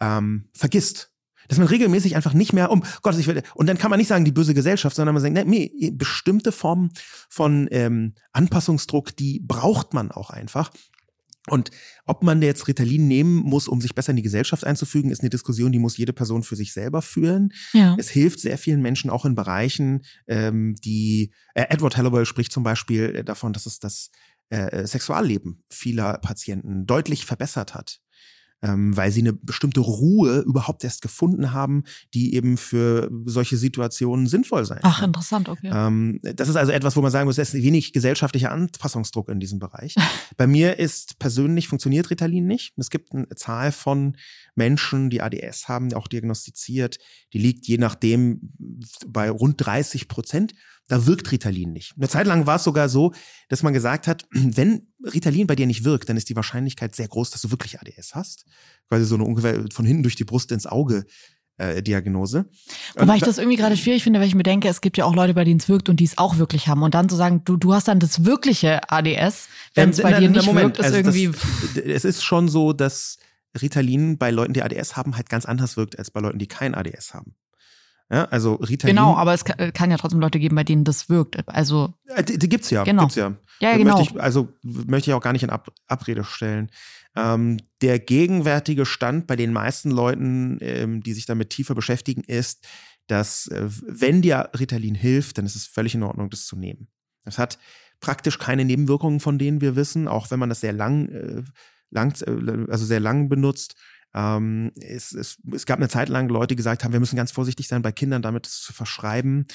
ähm, vergisst. Dass man regelmäßig einfach nicht mehr, um Gott, ich will, und dann kann man nicht sagen, die böse Gesellschaft, sondern man sagt, nee, bestimmte Formen von ähm, Anpassungsdruck, die braucht man auch einfach. Und ob man jetzt Ritalin nehmen muss, um sich besser in die Gesellschaft einzufügen, ist eine Diskussion, die muss jede Person für sich selber führen. Ja. Es hilft sehr vielen Menschen auch in Bereichen, ähm, die äh, Edward Hallowell spricht zum Beispiel äh, davon, dass es das äh, Sexualleben vieler Patienten deutlich verbessert hat. Ähm, weil sie eine bestimmte Ruhe überhaupt erst gefunden haben, die eben für solche Situationen sinnvoll sein. Ach, interessant, okay. Ähm, das ist also etwas, wo man sagen muss, es ist wenig gesellschaftlicher Anpassungsdruck in diesem Bereich. Bei mir ist persönlich funktioniert Ritalin nicht. Es gibt eine Zahl von Menschen, die ADS haben, auch diagnostiziert, die liegt je nachdem bei rund 30 Prozent. Da wirkt Ritalin nicht. Eine Zeit lang war es sogar so, dass man gesagt hat, wenn Ritalin bei dir nicht wirkt, dann ist die Wahrscheinlichkeit sehr groß, dass du wirklich ADS hast. Quasi so eine ungefähr von hinten durch die Brust ins Auge äh, Diagnose. Wobei ich das irgendwie gerade schwierig finde, weil ich mir denke, es gibt ja auch Leute, bei denen es wirkt und die es auch wirklich haben. Und dann zu sagen, du, du hast dann das wirkliche ADS, wenn es bei na, dir nicht Moment, wirkt, ist also irgendwie. Das, es ist schon so, dass Ritalin bei Leuten, die ADS haben, halt ganz anders wirkt als bei Leuten, die kein ADS haben. Ja, also Ritalin. Genau, aber es kann, kann, ja trotzdem Leute geben, bei denen das wirkt. Also die, die gibt's ja, genau. gibt's ja. Ja, genau. Möchte ich, also möchte ich auch gar nicht in Ab Abrede stellen. Ähm, der gegenwärtige Stand bei den meisten Leuten, ähm, die sich damit tiefer beschäftigen, ist, dass äh, wenn dir Ritalin hilft, dann ist es völlig in Ordnung, das zu nehmen. Das hat praktisch keine Nebenwirkungen, von denen wir wissen, auch wenn man das sehr lang, äh, lang äh, also sehr lang benutzt. Ähm, es, es, es gab eine Zeit lang Leute, die gesagt haben, wir müssen ganz vorsichtig sein, bei Kindern damit zu verschreiben.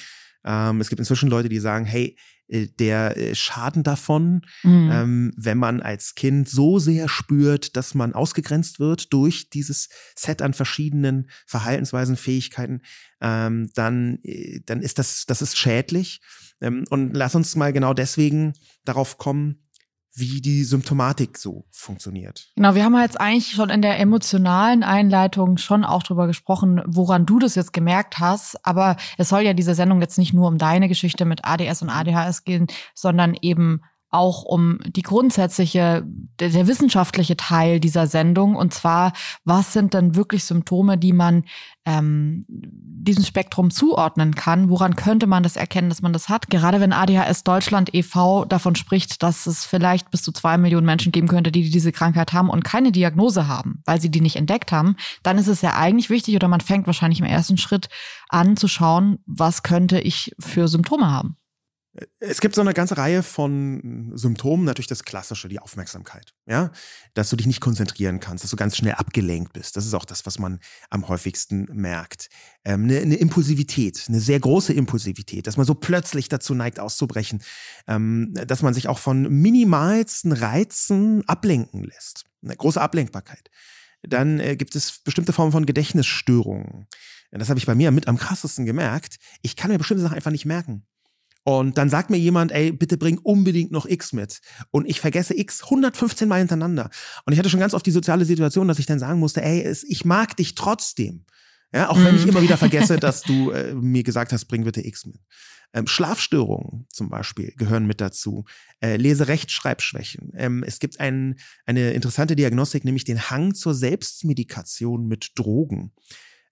Ähm, es gibt inzwischen Leute, die sagen, hey, äh, der äh, Schaden davon, mhm. ähm, wenn man als Kind so sehr spürt, dass man ausgegrenzt wird durch dieses Set an verschiedenen Verhaltensweisen, Fähigkeiten, ähm, dann, äh, dann ist das, das ist schädlich. Ähm, und lass uns mal genau deswegen darauf kommen, wie die Symptomatik so funktioniert. Genau, wir haben jetzt eigentlich schon in der emotionalen Einleitung schon auch drüber gesprochen, woran du das jetzt gemerkt hast. Aber es soll ja diese Sendung jetzt nicht nur um deine Geschichte mit ADS und ADHS gehen, sondern eben auch um die grundsätzliche, der, der, wissenschaftliche Teil dieser Sendung. Und zwar, was sind denn wirklich Symptome, die man ähm, diesem Spektrum zuordnen kann? Woran könnte man das erkennen, dass man das hat? Gerade wenn ADHS Deutschland e.V. davon spricht, dass es vielleicht bis zu zwei Millionen Menschen geben könnte, die diese Krankheit haben und keine Diagnose haben, weil sie die nicht entdeckt haben, dann ist es ja eigentlich wichtig oder man fängt wahrscheinlich im ersten Schritt an zu schauen, was könnte ich für Symptome haben. Es gibt so eine ganze Reihe von Symptomen, natürlich das Klassische, die Aufmerksamkeit. Ja, dass du dich nicht konzentrieren kannst, dass du ganz schnell abgelenkt bist. Das ist auch das, was man am häufigsten merkt. Ähm, eine, eine Impulsivität, eine sehr große Impulsivität, dass man so plötzlich dazu neigt, auszubrechen, ähm, dass man sich auch von minimalsten Reizen ablenken lässt. Eine große Ablenkbarkeit. Dann äh, gibt es bestimmte Formen von Gedächtnisstörungen. Das habe ich bei mir mit am krassesten gemerkt. Ich kann mir bestimmte Sachen einfach nicht merken. Und dann sagt mir jemand, ey, bitte bring unbedingt noch X mit. Und ich vergesse X 115 Mal hintereinander. Und ich hatte schon ganz oft die soziale Situation, dass ich dann sagen musste, ey, ich mag dich trotzdem. Ja, auch wenn ich mhm. immer wieder vergesse, dass du äh, mir gesagt hast, bring bitte X mit. Ähm, Schlafstörungen zum Beispiel gehören mit dazu. Äh, Leserechtschreibschwächen. Ähm, es gibt ein, eine interessante Diagnostik, nämlich den Hang zur Selbstmedikation mit Drogen.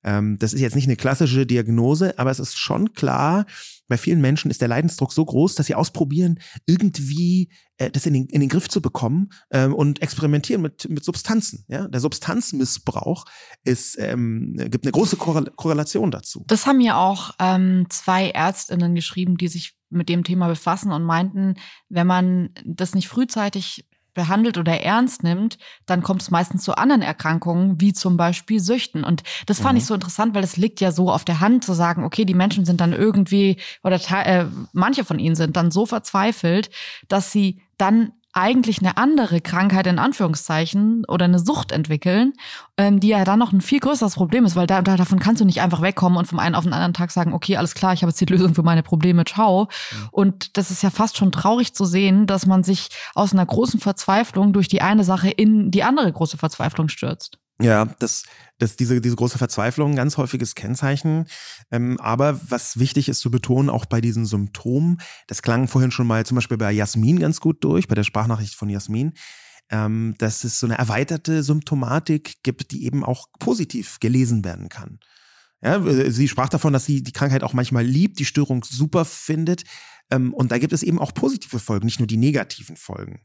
Ähm, das ist jetzt nicht eine klassische Diagnose, aber es ist schon klar, bei vielen Menschen ist der Leidensdruck so groß, dass sie ausprobieren, irgendwie äh, das in den, in den Griff zu bekommen ähm, und experimentieren mit, mit Substanzen. Ja? Der Substanzmissbrauch ist, ähm, gibt eine große Korrelation dazu. Das haben ja auch ähm, zwei Ärztinnen geschrieben, die sich mit dem Thema befassen und meinten, wenn man das nicht frühzeitig behandelt oder ernst nimmt, dann kommt es meistens zu anderen Erkrankungen, wie zum Beispiel Süchten. Und das fand mhm. ich so interessant, weil es liegt ja so auf der Hand zu sagen, okay, die Menschen sind dann irgendwie, oder äh, manche von ihnen sind dann so verzweifelt, dass sie dann eigentlich eine andere Krankheit in Anführungszeichen oder eine Sucht entwickeln, ähm, die ja dann noch ein viel größeres Problem ist, weil da, da, davon kannst du nicht einfach wegkommen und vom einen auf den anderen Tag sagen, okay, alles klar, ich habe jetzt die Lösung für meine Probleme, ciao. Mhm. Und das ist ja fast schon traurig zu sehen, dass man sich aus einer großen Verzweiflung durch die eine Sache in die andere große Verzweiflung stürzt. Ja, das, das diese, diese große Verzweiflung, ein ganz häufiges Kennzeichen. Ähm, aber was wichtig ist zu betonen, auch bei diesen Symptomen, das klang vorhin schon mal zum Beispiel bei Jasmin ganz gut durch, bei der Sprachnachricht von Jasmin, ähm, dass es so eine erweiterte Symptomatik gibt, die eben auch positiv gelesen werden kann. Ja, sie sprach davon, dass sie die Krankheit auch manchmal liebt, die Störung super findet. Ähm, und da gibt es eben auch positive Folgen, nicht nur die negativen Folgen.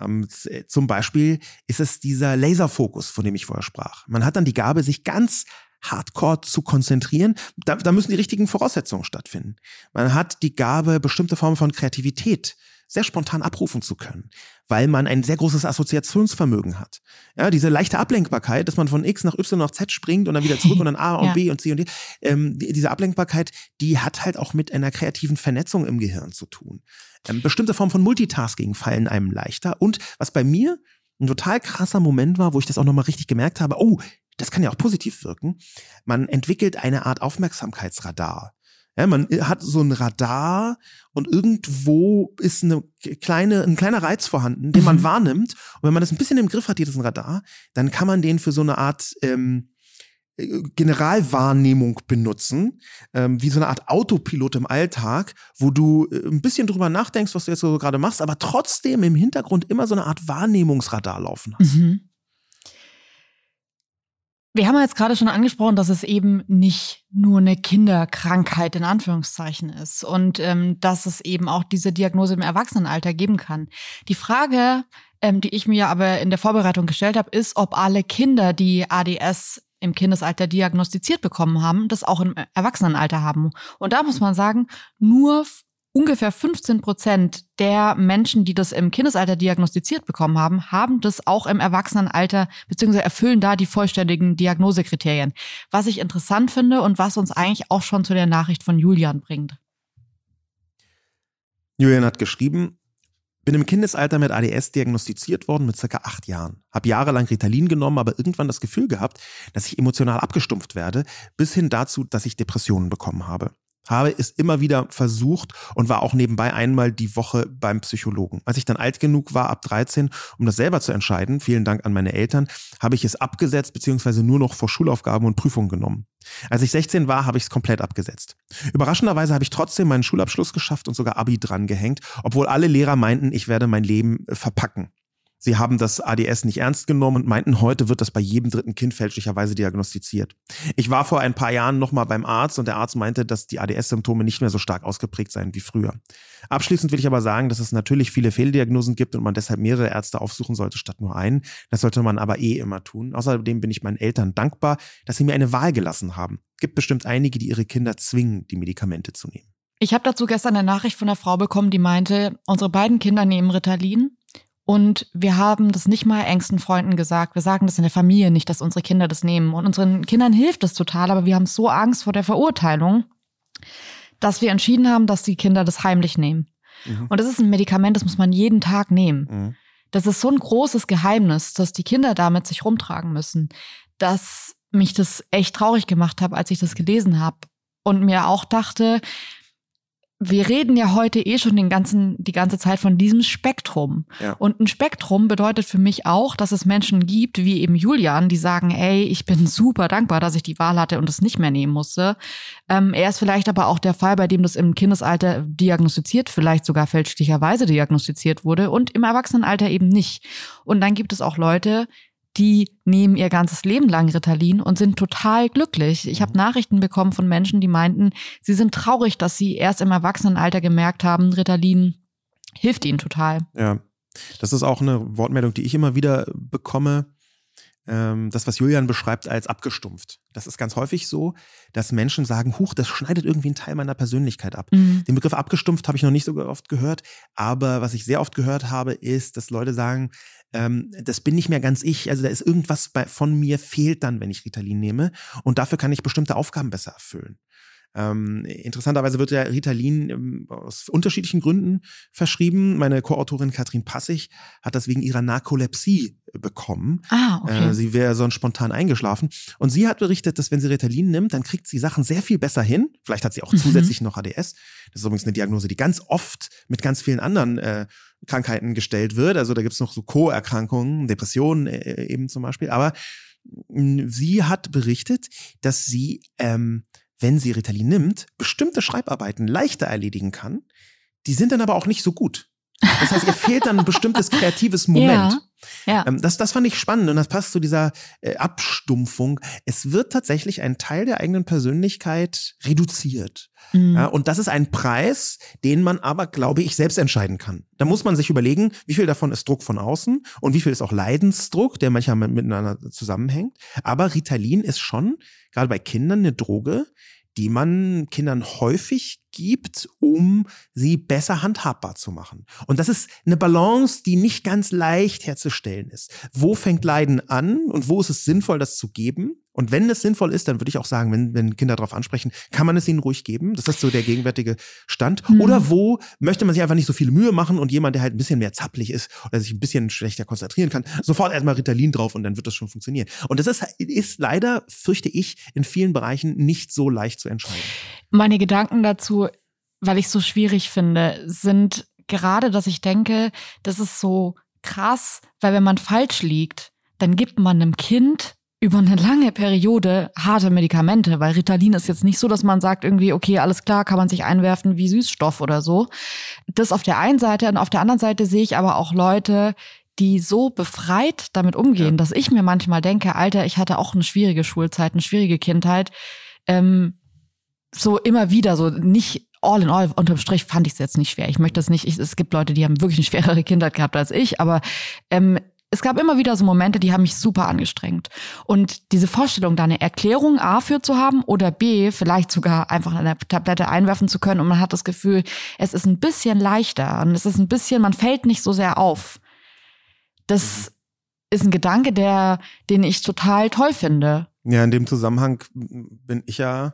Ähm, äh, zum Beispiel ist es dieser Laserfokus, von dem ich vorher sprach. Man hat dann die Gabe, sich ganz hardcore zu konzentrieren. Da, da müssen die richtigen Voraussetzungen stattfinden. Man hat die Gabe, bestimmte Formen von Kreativität sehr spontan abrufen zu können, weil man ein sehr großes Assoziationsvermögen hat. Ja, diese leichte Ablenkbarkeit, dass man von X nach Y nach Z springt und dann wieder zurück und dann A und ja. B und C und D. Ähm, diese Ablenkbarkeit, die hat halt auch mit einer kreativen Vernetzung im Gehirn zu tun. Ähm, bestimmte Formen von Multitasking fallen einem leichter. Und was bei mir ein total krasser Moment war, wo ich das auch nochmal richtig gemerkt habe, oh, das kann ja auch positiv wirken. Man entwickelt eine Art Aufmerksamkeitsradar. Ja, man hat so ein Radar und irgendwo ist eine kleine, ein kleiner Reiz vorhanden, den man mhm. wahrnimmt. Und wenn man das ein bisschen im Griff hat, diesen Radar, dann kann man den für so eine Art ähm, Generalwahrnehmung benutzen, ähm, wie so eine Art Autopilot im Alltag, wo du äh, ein bisschen drüber nachdenkst, was du jetzt so gerade machst, aber trotzdem im Hintergrund immer so eine Art Wahrnehmungsradar laufen hast. Mhm. Wir haben jetzt gerade schon angesprochen, dass es eben nicht nur eine Kinderkrankheit in Anführungszeichen ist und ähm, dass es eben auch diese Diagnose im Erwachsenenalter geben kann. Die Frage, ähm, die ich mir aber in der Vorbereitung gestellt habe, ist, ob alle Kinder, die ADS im Kindesalter diagnostiziert bekommen haben, das auch im Erwachsenenalter haben. Und da muss man sagen, nur ungefähr 15 Prozent der Menschen, die das im Kindesalter diagnostiziert bekommen haben, haben das auch im Erwachsenenalter beziehungsweise erfüllen da die vollständigen Diagnosekriterien. Was ich interessant finde und was uns eigentlich auch schon zu der Nachricht von Julian bringt. Julian hat geschrieben, bin im Kindesalter mit ADS diagnostiziert worden mit circa acht Jahren. Hab jahrelang Ritalin genommen, aber irgendwann das Gefühl gehabt, dass ich emotional abgestumpft werde, bis hin dazu, dass ich Depressionen bekommen habe habe es immer wieder versucht und war auch nebenbei einmal die Woche beim Psychologen. Als ich dann alt genug war, ab 13, um das selber zu entscheiden, vielen Dank an meine Eltern, habe ich es abgesetzt beziehungsweise nur noch vor Schulaufgaben und Prüfungen genommen. Als ich 16 war, habe ich es komplett abgesetzt. Überraschenderweise habe ich trotzdem meinen Schulabschluss geschafft und sogar Abi dran gehängt, obwohl alle Lehrer meinten, ich werde mein Leben äh, verpacken. Sie haben das ADS nicht ernst genommen und meinten, heute wird das bei jedem dritten Kind fälschlicherweise diagnostiziert. Ich war vor ein paar Jahren nochmal beim Arzt und der Arzt meinte, dass die ADS-Symptome nicht mehr so stark ausgeprägt seien wie früher. Abschließend will ich aber sagen, dass es natürlich viele Fehldiagnosen gibt und man deshalb mehrere Ärzte aufsuchen sollte statt nur einen. Das sollte man aber eh immer tun. Außerdem bin ich meinen Eltern dankbar, dass sie mir eine Wahl gelassen haben. Gibt bestimmt einige, die ihre Kinder zwingen, die Medikamente zu nehmen. Ich habe dazu gestern eine Nachricht von einer Frau bekommen, die meinte, unsere beiden Kinder nehmen Ritalin und wir haben das nicht mal engsten Freunden gesagt. Wir sagen das in der Familie nicht, dass unsere Kinder das nehmen. Und unseren Kindern hilft es total, aber wir haben so Angst vor der Verurteilung, dass wir entschieden haben, dass die Kinder das heimlich nehmen. Mhm. Und das ist ein Medikament, das muss man jeden Tag nehmen. Mhm. Das ist so ein großes Geheimnis, dass die Kinder damit sich rumtragen müssen, dass mich das echt traurig gemacht hat, als ich das gelesen habe. Und mir auch dachte, wir reden ja heute eh schon den ganzen, die ganze Zeit von diesem Spektrum. Ja. Und ein Spektrum bedeutet für mich auch, dass es Menschen gibt, wie eben Julian, die sagen, ey, ich bin super dankbar, dass ich die Wahl hatte und es nicht mehr nehmen musste. Ähm, er ist vielleicht aber auch der Fall, bei dem das im Kindesalter diagnostiziert, vielleicht sogar fälschlicherweise diagnostiziert wurde und im Erwachsenenalter eben nicht. Und dann gibt es auch Leute, die nehmen ihr ganzes Leben lang Ritalin und sind total glücklich. Ich habe mhm. Nachrichten bekommen von Menschen, die meinten, sie sind traurig, dass sie erst im Erwachsenenalter gemerkt haben, Ritalin hilft ihnen total. Ja, das ist auch eine Wortmeldung, die ich immer wieder bekomme. Ähm, das, was Julian beschreibt, als abgestumpft. Das ist ganz häufig so, dass Menschen sagen, huch, das schneidet irgendwie einen Teil meiner Persönlichkeit ab. Mhm. Den Begriff abgestumpft habe ich noch nicht so oft gehört, aber was ich sehr oft gehört habe, ist, dass Leute sagen, ähm, das bin nicht mehr ganz ich. Also da ist irgendwas bei, von mir fehlt dann, wenn ich Ritalin nehme. Und dafür kann ich bestimmte Aufgaben besser erfüllen. Ähm, interessanterweise wird ja Ritalin ähm, aus unterschiedlichen Gründen verschrieben. Meine Co-Autorin Katrin Passig hat das wegen ihrer Narkolepsie bekommen. Ah, okay. Äh, sie wäre sonst spontan eingeschlafen. Und sie hat berichtet, dass wenn sie Ritalin nimmt, dann kriegt sie Sachen sehr viel besser hin. Vielleicht hat sie auch mhm. zusätzlich noch ADS. Das ist übrigens eine Diagnose, die ganz oft mit ganz vielen anderen äh, Krankheiten gestellt wird. Also da gibt's noch so Co-Erkrankungen, Depressionen äh, eben zum Beispiel. Aber mh, sie hat berichtet, dass sie, ähm, wenn sie Ritalin nimmt, bestimmte Schreibarbeiten leichter erledigen kann. Die sind dann aber auch nicht so gut. Das heißt, ihr fehlt dann ein bestimmtes kreatives Moment. Ja. Ja. Ähm, das, das fand ich spannend und das passt zu dieser äh, Abstumpfung. Es wird tatsächlich ein Teil der eigenen Persönlichkeit reduziert. Mhm. Ja, und das ist ein Preis, den man aber, glaube ich, selbst entscheiden kann. Da muss man sich überlegen, wie viel davon ist Druck von außen und wie viel ist auch Leidensdruck, der manchmal miteinander zusammenhängt. Aber Ritalin ist schon, gerade bei Kindern, eine Droge, die man Kindern häufig gibt, um sie besser handhabbar zu machen. Und das ist eine Balance, die nicht ganz leicht herzustellen ist. Wo fängt Leiden an und wo ist es sinnvoll, das zu geben? Und wenn es sinnvoll ist, dann würde ich auch sagen, wenn, wenn Kinder darauf ansprechen, kann man es ihnen ruhig geben. Das ist so der gegenwärtige Stand. Mhm. Oder wo möchte man sich einfach nicht so viel Mühe machen und jemand, der halt ein bisschen mehr zappelig ist oder sich ein bisschen schlechter konzentrieren kann, sofort erstmal Ritalin drauf und dann wird das schon funktionieren. Und das ist, ist leider, fürchte ich, in vielen Bereichen nicht so leicht zu entscheiden. Meine Gedanken dazu, weil ich es so schwierig finde, sind gerade, dass ich denke, das ist so krass, weil wenn man falsch liegt, dann gibt man einem Kind über eine lange Periode harte Medikamente, weil Ritalin ist jetzt nicht so, dass man sagt irgendwie, okay, alles klar, kann man sich einwerfen wie Süßstoff oder so. Das auf der einen Seite und auf der anderen Seite sehe ich aber auch Leute, die so befreit damit umgehen, ja. dass ich mir manchmal denke, Alter, ich hatte auch eine schwierige Schulzeit, eine schwierige Kindheit. Ähm, so immer wieder, so nicht all in all, unterm Strich fand ich es jetzt nicht schwer. Ich möchte das nicht, ich, es gibt Leute, die haben wirklich eine schwerere Kindheit gehabt als ich, aber ähm, es gab immer wieder so Momente, die haben mich super angestrengt. Und diese Vorstellung, da eine Erklärung A für zu haben oder B, vielleicht sogar einfach eine Tablette einwerfen zu können und man hat das Gefühl, es ist ein bisschen leichter und es ist ein bisschen, man fällt nicht so sehr auf. Das ist ein Gedanke, der, den ich total toll finde. Ja, in dem Zusammenhang bin ich ja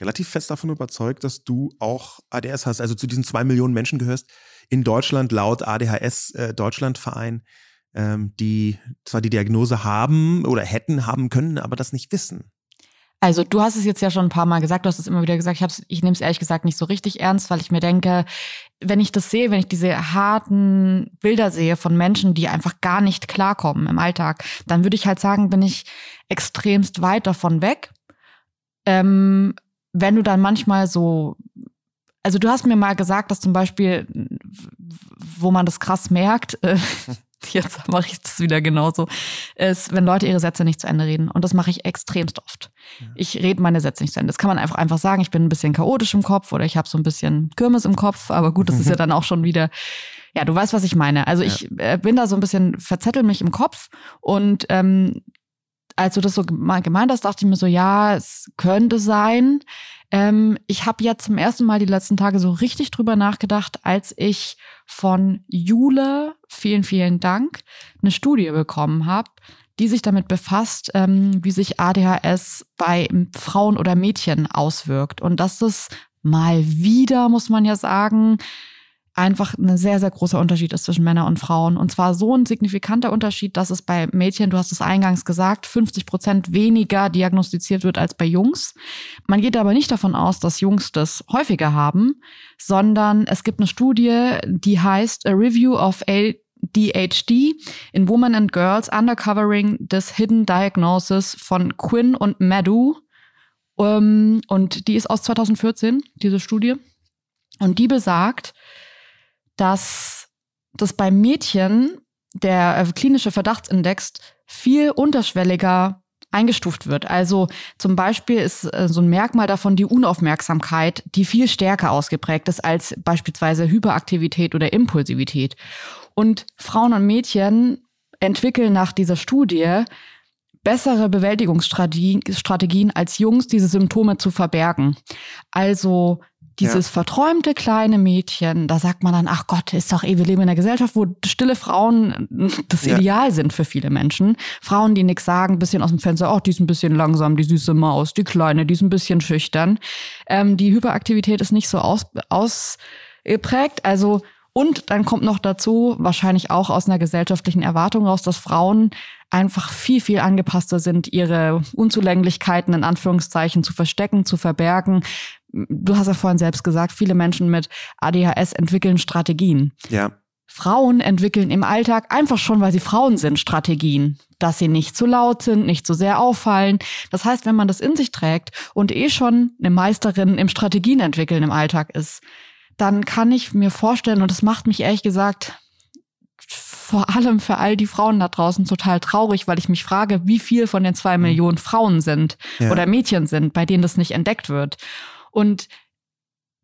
relativ fest davon überzeugt, dass du auch ADS hast, also zu diesen zwei Millionen Menschen gehörst in Deutschland laut ADHS äh, Deutschlandverein ähm, die zwar die Diagnose haben oder hätten haben können, aber das nicht wissen. Also du hast es jetzt ja schon ein paar Mal gesagt, du hast es immer wieder gesagt, ich, ich nehme es ehrlich gesagt nicht so richtig ernst, weil ich mir denke, wenn ich das sehe, wenn ich diese harten Bilder sehe von Menschen, die einfach gar nicht klarkommen im Alltag, dann würde ich halt sagen, bin ich extremst weit davon weg. Ähm, wenn du dann manchmal so, also du hast mir mal gesagt, dass zum Beispiel, wo man das krass merkt, äh, jetzt mache ich das wieder genauso, ist, wenn Leute ihre Sätze nicht zu Ende reden. Und das mache ich extremst oft. Ja. Ich rede meine Sätze nicht zu Ende. Das kann man einfach, einfach sagen, ich bin ein bisschen chaotisch im Kopf oder ich habe so ein bisschen Kirmes im Kopf, aber gut, das ist ja dann auch schon wieder, ja, du weißt, was ich meine. Also ja. ich äh, bin da so ein bisschen, verzettel mich im Kopf und ähm, als du das so gemeint hast, dachte ich mir so, ja, es könnte sein. Ähm, ich habe ja zum ersten Mal die letzten Tage so richtig drüber nachgedacht, als ich von Jule, vielen, vielen Dank, eine Studie bekommen habe, die sich damit befasst, ähm, wie sich ADHS bei Frauen oder Mädchen auswirkt. Und das ist mal wieder, muss man ja sagen, einfach ein sehr, sehr großer Unterschied ist zwischen Männern und Frauen. Und zwar so ein signifikanter Unterschied, dass es bei Mädchen, du hast es eingangs gesagt, 50 Prozent weniger diagnostiziert wird als bei Jungs. Man geht aber nicht davon aus, dass Jungs das häufiger haben, sondern es gibt eine Studie, die heißt A Review of ADHD in Women and Girls Undercovering this Hidden Diagnosis von Quinn und Madhu. Ähm, und die ist aus 2014, diese Studie. Und die besagt, dass das beim Mädchen der äh, klinische Verdachtsindex viel unterschwelliger eingestuft wird. Also zum Beispiel ist äh, so ein Merkmal davon die Unaufmerksamkeit, die viel stärker ausgeprägt ist als beispielsweise Hyperaktivität oder Impulsivität. Und Frauen und Mädchen entwickeln nach dieser Studie bessere Bewältigungsstrategien als Jungs, diese Symptome zu verbergen. Also dieses ja. verträumte kleine Mädchen, da sagt man dann, ach Gott, ist doch eh, wir leben in einer Gesellschaft, wo stille Frauen das ja. Ideal sind für viele Menschen. Frauen, die nichts sagen, bisschen aus dem Fenster, oh, die ist ein bisschen langsam, die süße Maus, die kleine, die ist ein bisschen schüchtern. Ähm, die Hyperaktivität ist nicht so aus, ausgeprägt. Also und dann kommt noch dazu, wahrscheinlich auch aus einer gesellschaftlichen Erwartung raus, dass Frauen einfach viel, viel angepasster sind, ihre Unzulänglichkeiten in Anführungszeichen zu verstecken, zu verbergen. Du hast ja vorhin selbst gesagt, viele Menschen mit ADHS entwickeln Strategien. Ja. Frauen entwickeln im Alltag einfach schon, weil sie Frauen sind, Strategien, dass sie nicht zu laut sind, nicht zu sehr auffallen. Das heißt, wenn man das in sich trägt und eh schon eine Meisterin im Strategien entwickeln im Alltag ist, dann kann ich mir vorstellen, und das macht mich ehrlich gesagt vor allem für all die Frauen da draußen total traurig, weil ich mich frage, wie viel von den zwei mhm. Millionen Frauen sind ja. oder Mädchen sind, bei denen das nicht entdeckt wird. Und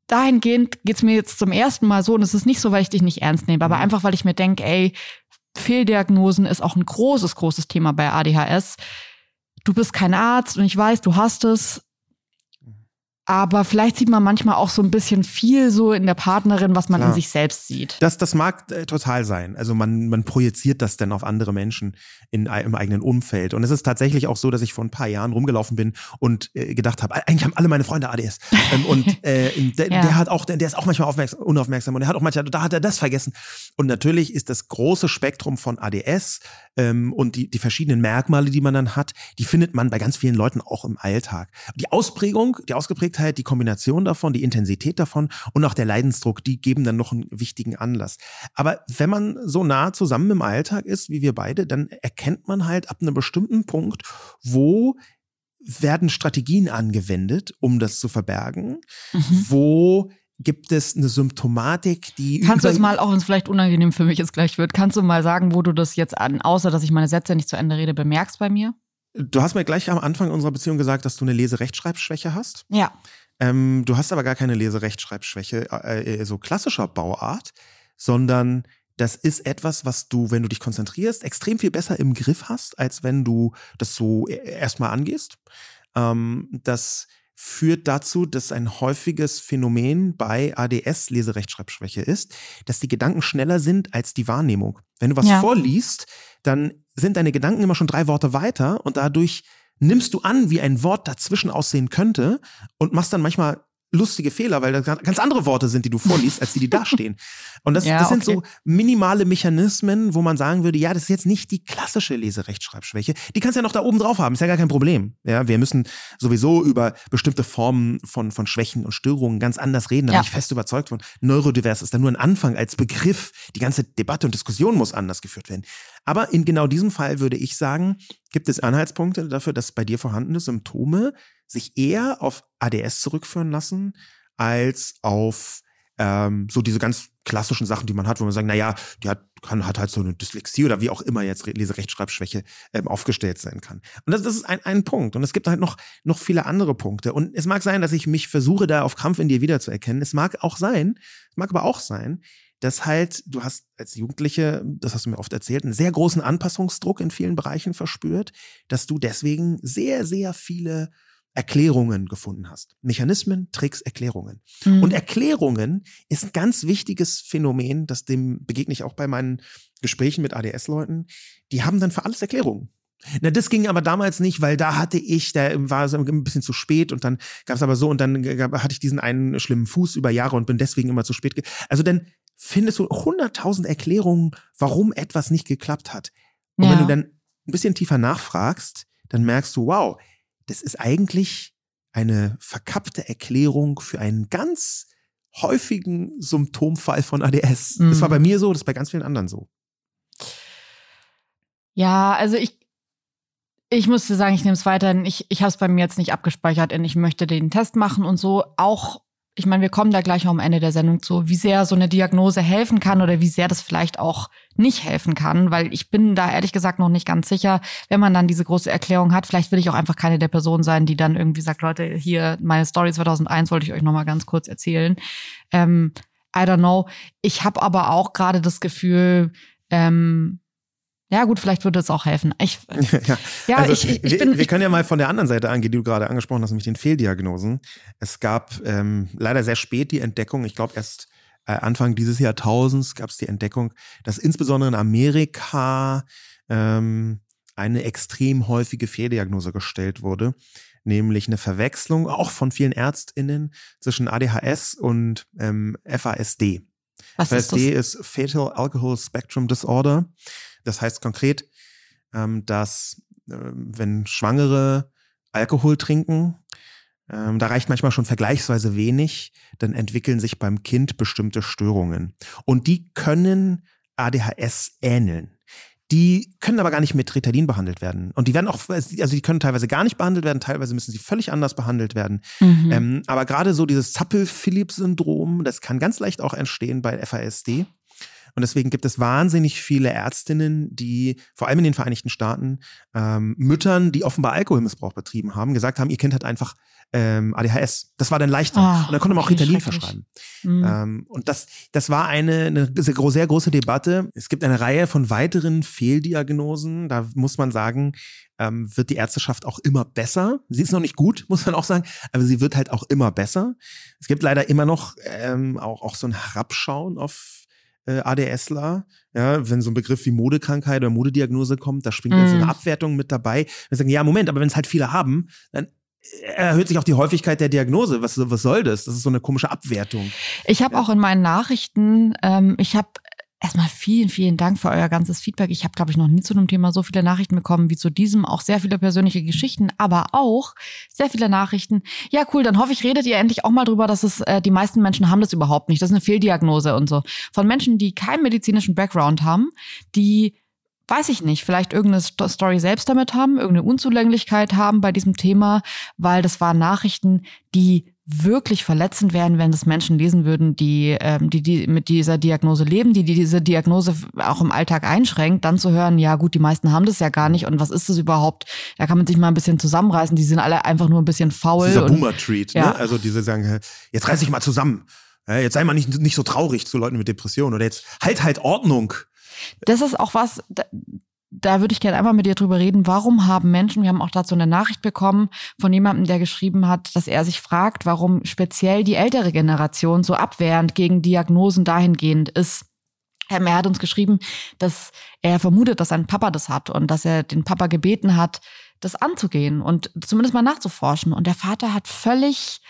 dahingehend geht's mir jetzt zum ersten Mal so, und es ist nicht so, weil ich dich nicht ernst nehme, aber mhm. einfach, weil ich mir denke, ey, Fehldiagnosen ist auch ein großes, großes Thema bei ADHS. Du bist kein Arzt und ich weiß, du hast es. Aber vielleicht sieht man manchmal auch so ein bisschen viel so in der Partnerin, was man Klar. in sich selbst sieht. Das, das mag äh, total sein. Also man, man projiziert das dann auf andere Menschen in, im eigenen Umfeld. Und es ist tatsächlich auch so, dass ich vor ein paar Jahren rumgelaufen bin und äh, gedacht habe, eigentlich haben alle meine Freunde ADS. ähm, und äh, der, ja. der, hat auch, der, der ist auch manchmal aufmerksam, unaufmerksam und der hat auch manchmal, da hat er das vergessen. Und natürlich ist das große Spektrum von ADS ähm, und die, die verschiedenen Merkmale, die man dann hat, die findet man bei ganz vielen Leuten auch im Alltag. Die Ausprägung, die Ausgeprägtheit, die Kombination davon, die Intensität davon und auch der Leidensdruck, die geben dann noch einen wichtigen Anlass. Aber wenn man so nah zusammen im Alltag ist, wie wir beide, dann erkennt man halt ab einem bestimmten Punkt, wo werden Strategien angewendet, um das zu verbergen, mhm. wo gibt es eine Symptomatik, die. Kannst du es mal, auch wenn es vielleicht unangenehm für mich jetzt gleich wird, kannst du mal sagen, wo du das jetzt an, außer dass ich meine Sätze nicht zu Ende rede, bemerkst bei mir? Du hast mir gleich am Anfang unserer Beziehung gesagt, dass du eine Leserechtschreibschwäche hast. Ja. Ähm, du hast aber gar keine Leserechtschreibschwäche äh, äh, so klassischer Bauart, sondern das ist etwas, was du, wenn du dich konzentrierst, extrem viel besser im Griff hast, als wenn du das so e-, erstmal angehst. Ähm, das führt dazu, dass ein häufiges Phänomen bei ADS Leserechtschreibschwäche ist, dass die Gedanken schneller sind als die Wahrnehmung. Wenn du was ja. vorliest, dann sind deine Gedanken immer schon drei Worte weiter und dadurch nimmst du an, wie ein Wort dazwischen aussehen könnte und machst dann manchmal lustige Fehler, weil das ganz andere Worte sind, die du vorliest, als die, die da stehen. Und das, ja, das sind okay. so minimale Mechanismen, wo man sagen würde, ja, das ist jetzt nicht die klassische Leserechtschreibschwäche. Die kannst du ja noch da oben drauf haben, ist ja gar kein Problem. Ja, wir müssen sowieso über bestimmte Formen von, von Schwächen und Störungen ganz anders reden. Da ja. bin ich fest überzeugt von. Neurodivers ist da nur ein Anfang als Begriff. Die ganze Debatte und Diskussion muss anders geführt werden. Aber in genau diesem Fall würde ich sagen, gibt es Anhaltspunkte dafür, dass bei dir vorhandene Symptome sich eher auf ADS zurückführen lassen, als auf ähm, so diese ganz klassischen Sachen, die man hat, wo man sagt, na ja, die hat, kann, hat halt so eine Dyslexie oder wie auch immer jetzt Leserechtschreibschwäche ähm, aufgestellt sein kann. Und das, das ist ein, ein Punkt. Und es gibt halt noch, noch viele andere Punkte. Und es mag sein, dass ich mich versuche, da auf Krampf in dir wiederzuerkennen. Es mag auch sein, es mag aber auch sein, dass halt, du hast als Jugendliche, das hast du mir oft erzählt, einen sehr großen Anpassungsdruck in vielen Bereichen verspürt, dass du deswegen sehr, sehr viele Erklärungen gefunden hast. Mechanismen, Tricks, Erklärungen. Mhm. Und Erklärungen ist ein ganz wichtiges Phänomen, das dem begegne ich auch bei meinen Gesprächen mit ADS-Leuten. Die haben dann für alles Erklärungen. Na, das ging aber damals nicht, weil da hatte ich, da war es ein bisschen zu spät und dann gab es aber so und dann hatte ich diesen einen schlimmen Fuß über Jahre und bin deswegen immer zu spät. Also dann findest du hunderttausend Erklärungen, warum etwas nicht geklappt hat. Und ja. wenn du dann ein bisschen tiefer nachfragst, dann merkst du, wow, das ist eigentlich eine verkappte Erklärung für einen ganz häufigen Symptomfall von ADS. Mhm. Das war bei mhm. mir so, das ist bei ganz vielen anderen so. Ja, also ich, ich musste sagen, ich nehme es weiterhin. Ich, ich habe es bei mir jetzt nicht abgespeichert und ich möchte den Test machen und so. Auch ich meine, wir kommen da gleich am Ende der Sendung zu, wie sehr so eine Diagnose helfen kann oder wie sehr das vielleicht auch nicht helfen kann, weil ich bin da ehrlich gesagt noch nicht ganz sicher, wenn man dann diese große Erklärung hat. Vielleicht will ich auch einfach keine der Personen sein, die dann irgendwie sagt, Leute, hier meine Story 2001 wollte ich euch noch mal ganz kurz erzählen. Ähm, I don't know. Ich habe aber auch gerade das Gefühl, ähm, ja, gut, vielleicht würde es auch helfen. Ich, ja, ja also ich, ich, bin. Wir, wir können ja mal von der anderen Seite angehen, die du gerade angesprochen hast, nämlich den Fehldiagnosen. Es gab ähm, leider sehr spät die Entdeckung, ich glaube erst äh, Anfang dieses Jahrtausends gab es die Entdeckung, dass insbesondere in Amerika ähm, eine extrem häufige Fehldiagnose gestellt wurde, nämlich eine Verwechslung auch von vielen ÄrztInnen zwischen ADHS und ähm, FASD. Was FASD ist, ist Fatal Alcohol Spectrum Disorder. Das heißt konkret, ähm, dass äh, wenn Schwangere Alkohol trinken, ähm, da reicht manchmal schon vergleichsweise wenig, dann entwickeln sich beim Kind bestimmte Störungen. Und die können ADHS ähneln. Die können aber gar nicht mit Ritalin behandelt werden. Und die werden auch, also die können teilweise gar nicht behandelt werden, teilweise müssen sie völlig anders behandelt werden. Mhm. Ähm, aber gerade so dieses Zappel-Phillips-Syndrom, das kann ganz leicht auch entstehen bei FASD. Und deswegen gibt es wahnsinnig viele Ärztinnen, die vor allem in den Vereinigten Staaten ähm, Müttern, die offenbar Alkoholmissbrauch betrieben haben, gesagt haben, ihr Kind hat einfach ähm, ADHS. Das war dann leichter. Oh, und dann konnte man auch Ritalin verschreiben. Mhm. Ähm, und das, das war eine, eine sehr große Debatte. Es gibt eine Reihe von weiteren Fehldiagnosen. Da muss man sagen, ähm, wird die Ärzteschaft auch immer besser. Sie ist noch nicht gut, muss man auch sagen, aber sie wird halt auch immer besser. Es gibt leider immer noch ähm, auch, auch so ein Herabschauen auf äh, ADSler. Ja, wenn so ein Begriff wie Modekrankheit oder Modediagnose kommt, da springt mm. so eine mhm. Abwertung mit dabei. Wir sagen, ja, Moment, aber wenn es halt viele haben, dann erhöht sich auch die Häufigkeit der Diagnose. Was, was soll das? Das ist so eine komische Abwertung. Ich habe ja. auch in meinen Nachrichten, ähm, ich habe erstmal vielen, vielen Dank für euer ganzes Feedback. Ich habe, glaube ich, noch nie zu einem Thema so viele Nachrichten bekommen wie zu diesem. Auch sehr viele persönliche Geschichten, aber auch sehr viele Nachrichten. Ja, cool, dann hoffe ich, redet ihr endlich auch mal drüber, dass es äh, die meisten Menschen haben das überhaupt nicht. Das ist eine Fehldiagnose und so. Von Menschen, die keinen medizinischen Background haben, die weiß ich nicht, vielleicht irgendeine Story selbst damit haben, irgendeine Unzulänglichkeit haben bei diesem Thema, weil das waren Nachrichten, die wirklich verletzend wären, wenn das Menschen lesen würden, die, ähm, die, die mit dieser Diagnose leben, die, die diese Diagnose auch im Alltag einschränkt, dann zu hören, ja gut, die meisten haben das ja gar nicht und was ist das überhaupt? Da kann man sich mal ein bisschen zusammenreißen, die sind alle einfach nur ein bisschen faul. Dieser Boomer-Treat, ne? ja. ne? also diese sagen, jetzt reiß dich mal zusammen, jetzt sei mal nicht, nicht so traurig zu Leuten mit Depressionen oder jetzt halt halt Ordnung. Das ist auch was, da würde ich gerne einmal mit dir drüber reden. Warum haben Menschen, wir haben auch dazu eine Nachricht bekommen von jemandem, der geschrieben hat, dass er sich fragt, warum speziell die ältere Generation so abwehrend gegen Diagnosen dahingehend ist. Er hat uns geschrieben, dass er vermutet, dass sein Papa das hat und dass er den Papa gebeten hat, das anzugehen und zumindest mal nachzuforschen. Und der Vater hat völlig,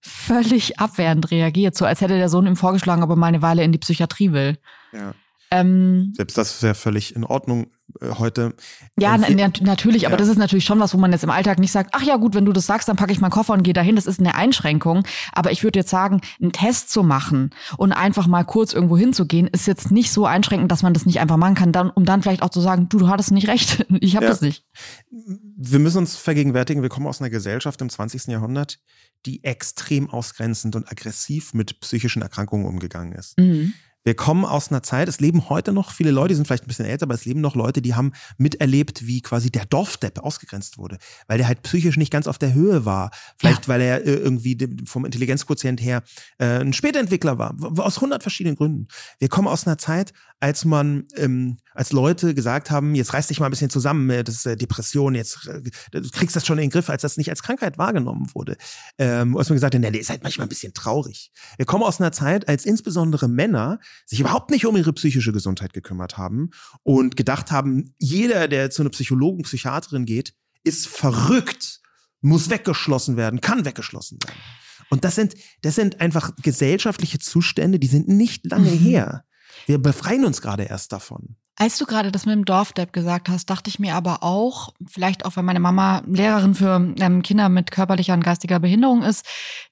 völlig abwehrend reagiert, so als hätte der Sohn ihm vorgeschlagen, ob er mal eine Weile in die Psychiatrie will. Ja. Ähm, Selbst das wäre völlig in Ordnung heute. Ja, na, natürlich, ja. aber das ist natürlich schon was, wo man jetzt im Alltag nicht sagt, ach ja gut, wenn du das sagst, dann packe ich meinen Koffer und gehe dahin. Das ist eine Einschränkung. Aber ich würde jetzt sagen, einen Test zu machen und einfach mal kurz irgendwo hinzugehen, ist jetzt nicht so einschränkend, dass man das nicht einfach machen kann, dann, um dann vielleicht auch zu sagen, du, du hattest nicht recht, ich habe ja. das nicht. Wir müssen uns vergegenwärtigen, wir kommen aus einer Gesellschaft im 20. Jahrhundert, die extrem ausgrenzend und aggressiv mit psychischen Erkrankungen umgegangen ist. Mhm. Wir kommen aus einer Zeit, es leben heute noch viele Leute, die sind vielleicht ein bisschen älter, aber es leben noch Leute, die haben miterlebt, wie quasi der Dorfdepp ausgegrenzt wurde, weil der halt psychisch nicht ganz auf der Höhe war. Vielleicht, ja. weil er äh, irgendwie vom Intelligenzquotient her äh, ein Spätentwickler war, aus hundert verschiedenen Gründen. Wir kommen aus einer Zeit, als man, ähm, als Leute gesagt haben, jetzt reiß dich mal ein bisschen zusammen, das ist äh, Depression, jetzt äh, du kriegst das schon in den Griff, als das nicht als Krankheit wahrgenommen wurde. Ähm, als man gesagt hat, der ist halt manchmal ein bisschen traurig. Wir kommen aus einer Zeit, als insbesondere Männer sich überhaupt nicht um ihre psychische Gesundheit gekümmert haben und gedacht haben, jeder, der zu einer Psychologen, Psychiaterin geht, ist verrückt, muss weggeschlossen werden, kann weggeschlossen werden. Und das sind, das sind einfach gesellschaftliche Zustände, die sind nicht lange mhm. her. Wir befreien uns gerade erst davon. Als du gerade das mit dem Dorfdepp gesagt hast, dachte ich mir aber auch, vielleicht auch, weil meine Mama Lehrerin für ähm, Kinder mit körperlicher und geistiger Behinderung ist,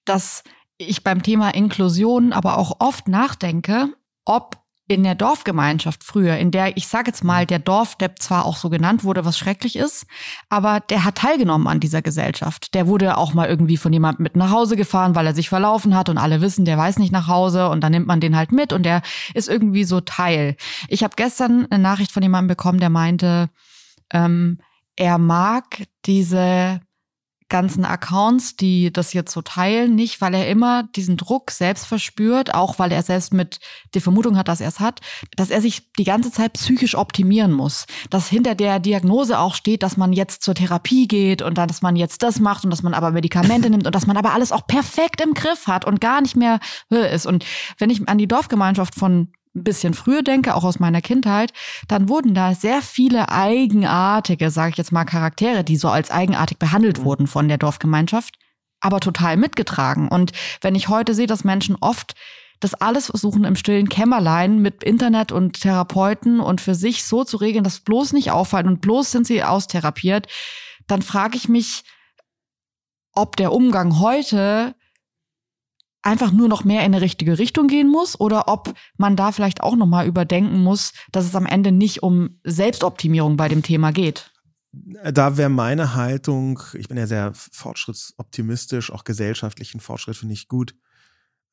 dass ich beim Thema Inklusion aber auch oft nachdenke, ob in der Dorfgemeinschaft früher, in der, ich sage jetzt mal, der Dorfdepp zwar auch so genannt wurde, was schrecklich ist, aber der hat teilgenommen an dieser Gesellschaft. Der wurde auch mal irgendwie von jemandem mit nach Hause gefahren, weil er sich verlaufen hat und alle wissen, der weiß nicht nach Hause und dann nimmt man den halt mit und der ist irgendwie so Teil. Ich habe gestern eine Nachricht von jemandem bekommen, der meinte, ähm, er mag diese ganzen Accounts, die das jetzt so teilen, nicht, weil er immer diesen Druck selbst verspürt, auch weil er selbst mit die Vermutung hat, dass er es hat, dass er sich die ganze Zeit psychisch optimieren muss. Dass hinter der Diagnose auch steht, dass man jetzt zur Therapie geht und dann, dass man jetzt das macht und dass man aber Medikamente nimmt und dass man aber alles auch perfekt im Griff hat und gar nicht mehr ist. Und wenn ich an die Dorfgemeinschaft von ein bisschen früher denke, auch aus meiner Kindheit, dann wurden da sehr viele eigenartige, sage ich jetzt mal, Charaktere, die so als eigenartig behandelt mhm. wurden von der Dorfgemeinschaft, aber total mitgetragen. Und wenn ich heute sehe, dass Menschen oft das alles versuchen im stillen Kämmerlein mit Internet und Therapeuten und für sich so zu regeln, dass bloß nicht auffallen und bloß sind sie austherapiert, dann frage ich mich, ob der Umgang heute einfach nur noch mehr in eine richtige Richtung gehen muss oder ob man da vielleicht auch noch mal überdenken muss, dass es am Ende nicht um Selbstoptimierung bei dem Thema geht. Da wäre meine Haltung, ich bin ja sehr fortschrittsoptimistisch, auch gesellschaftlichen Fortschritt finde ich gut.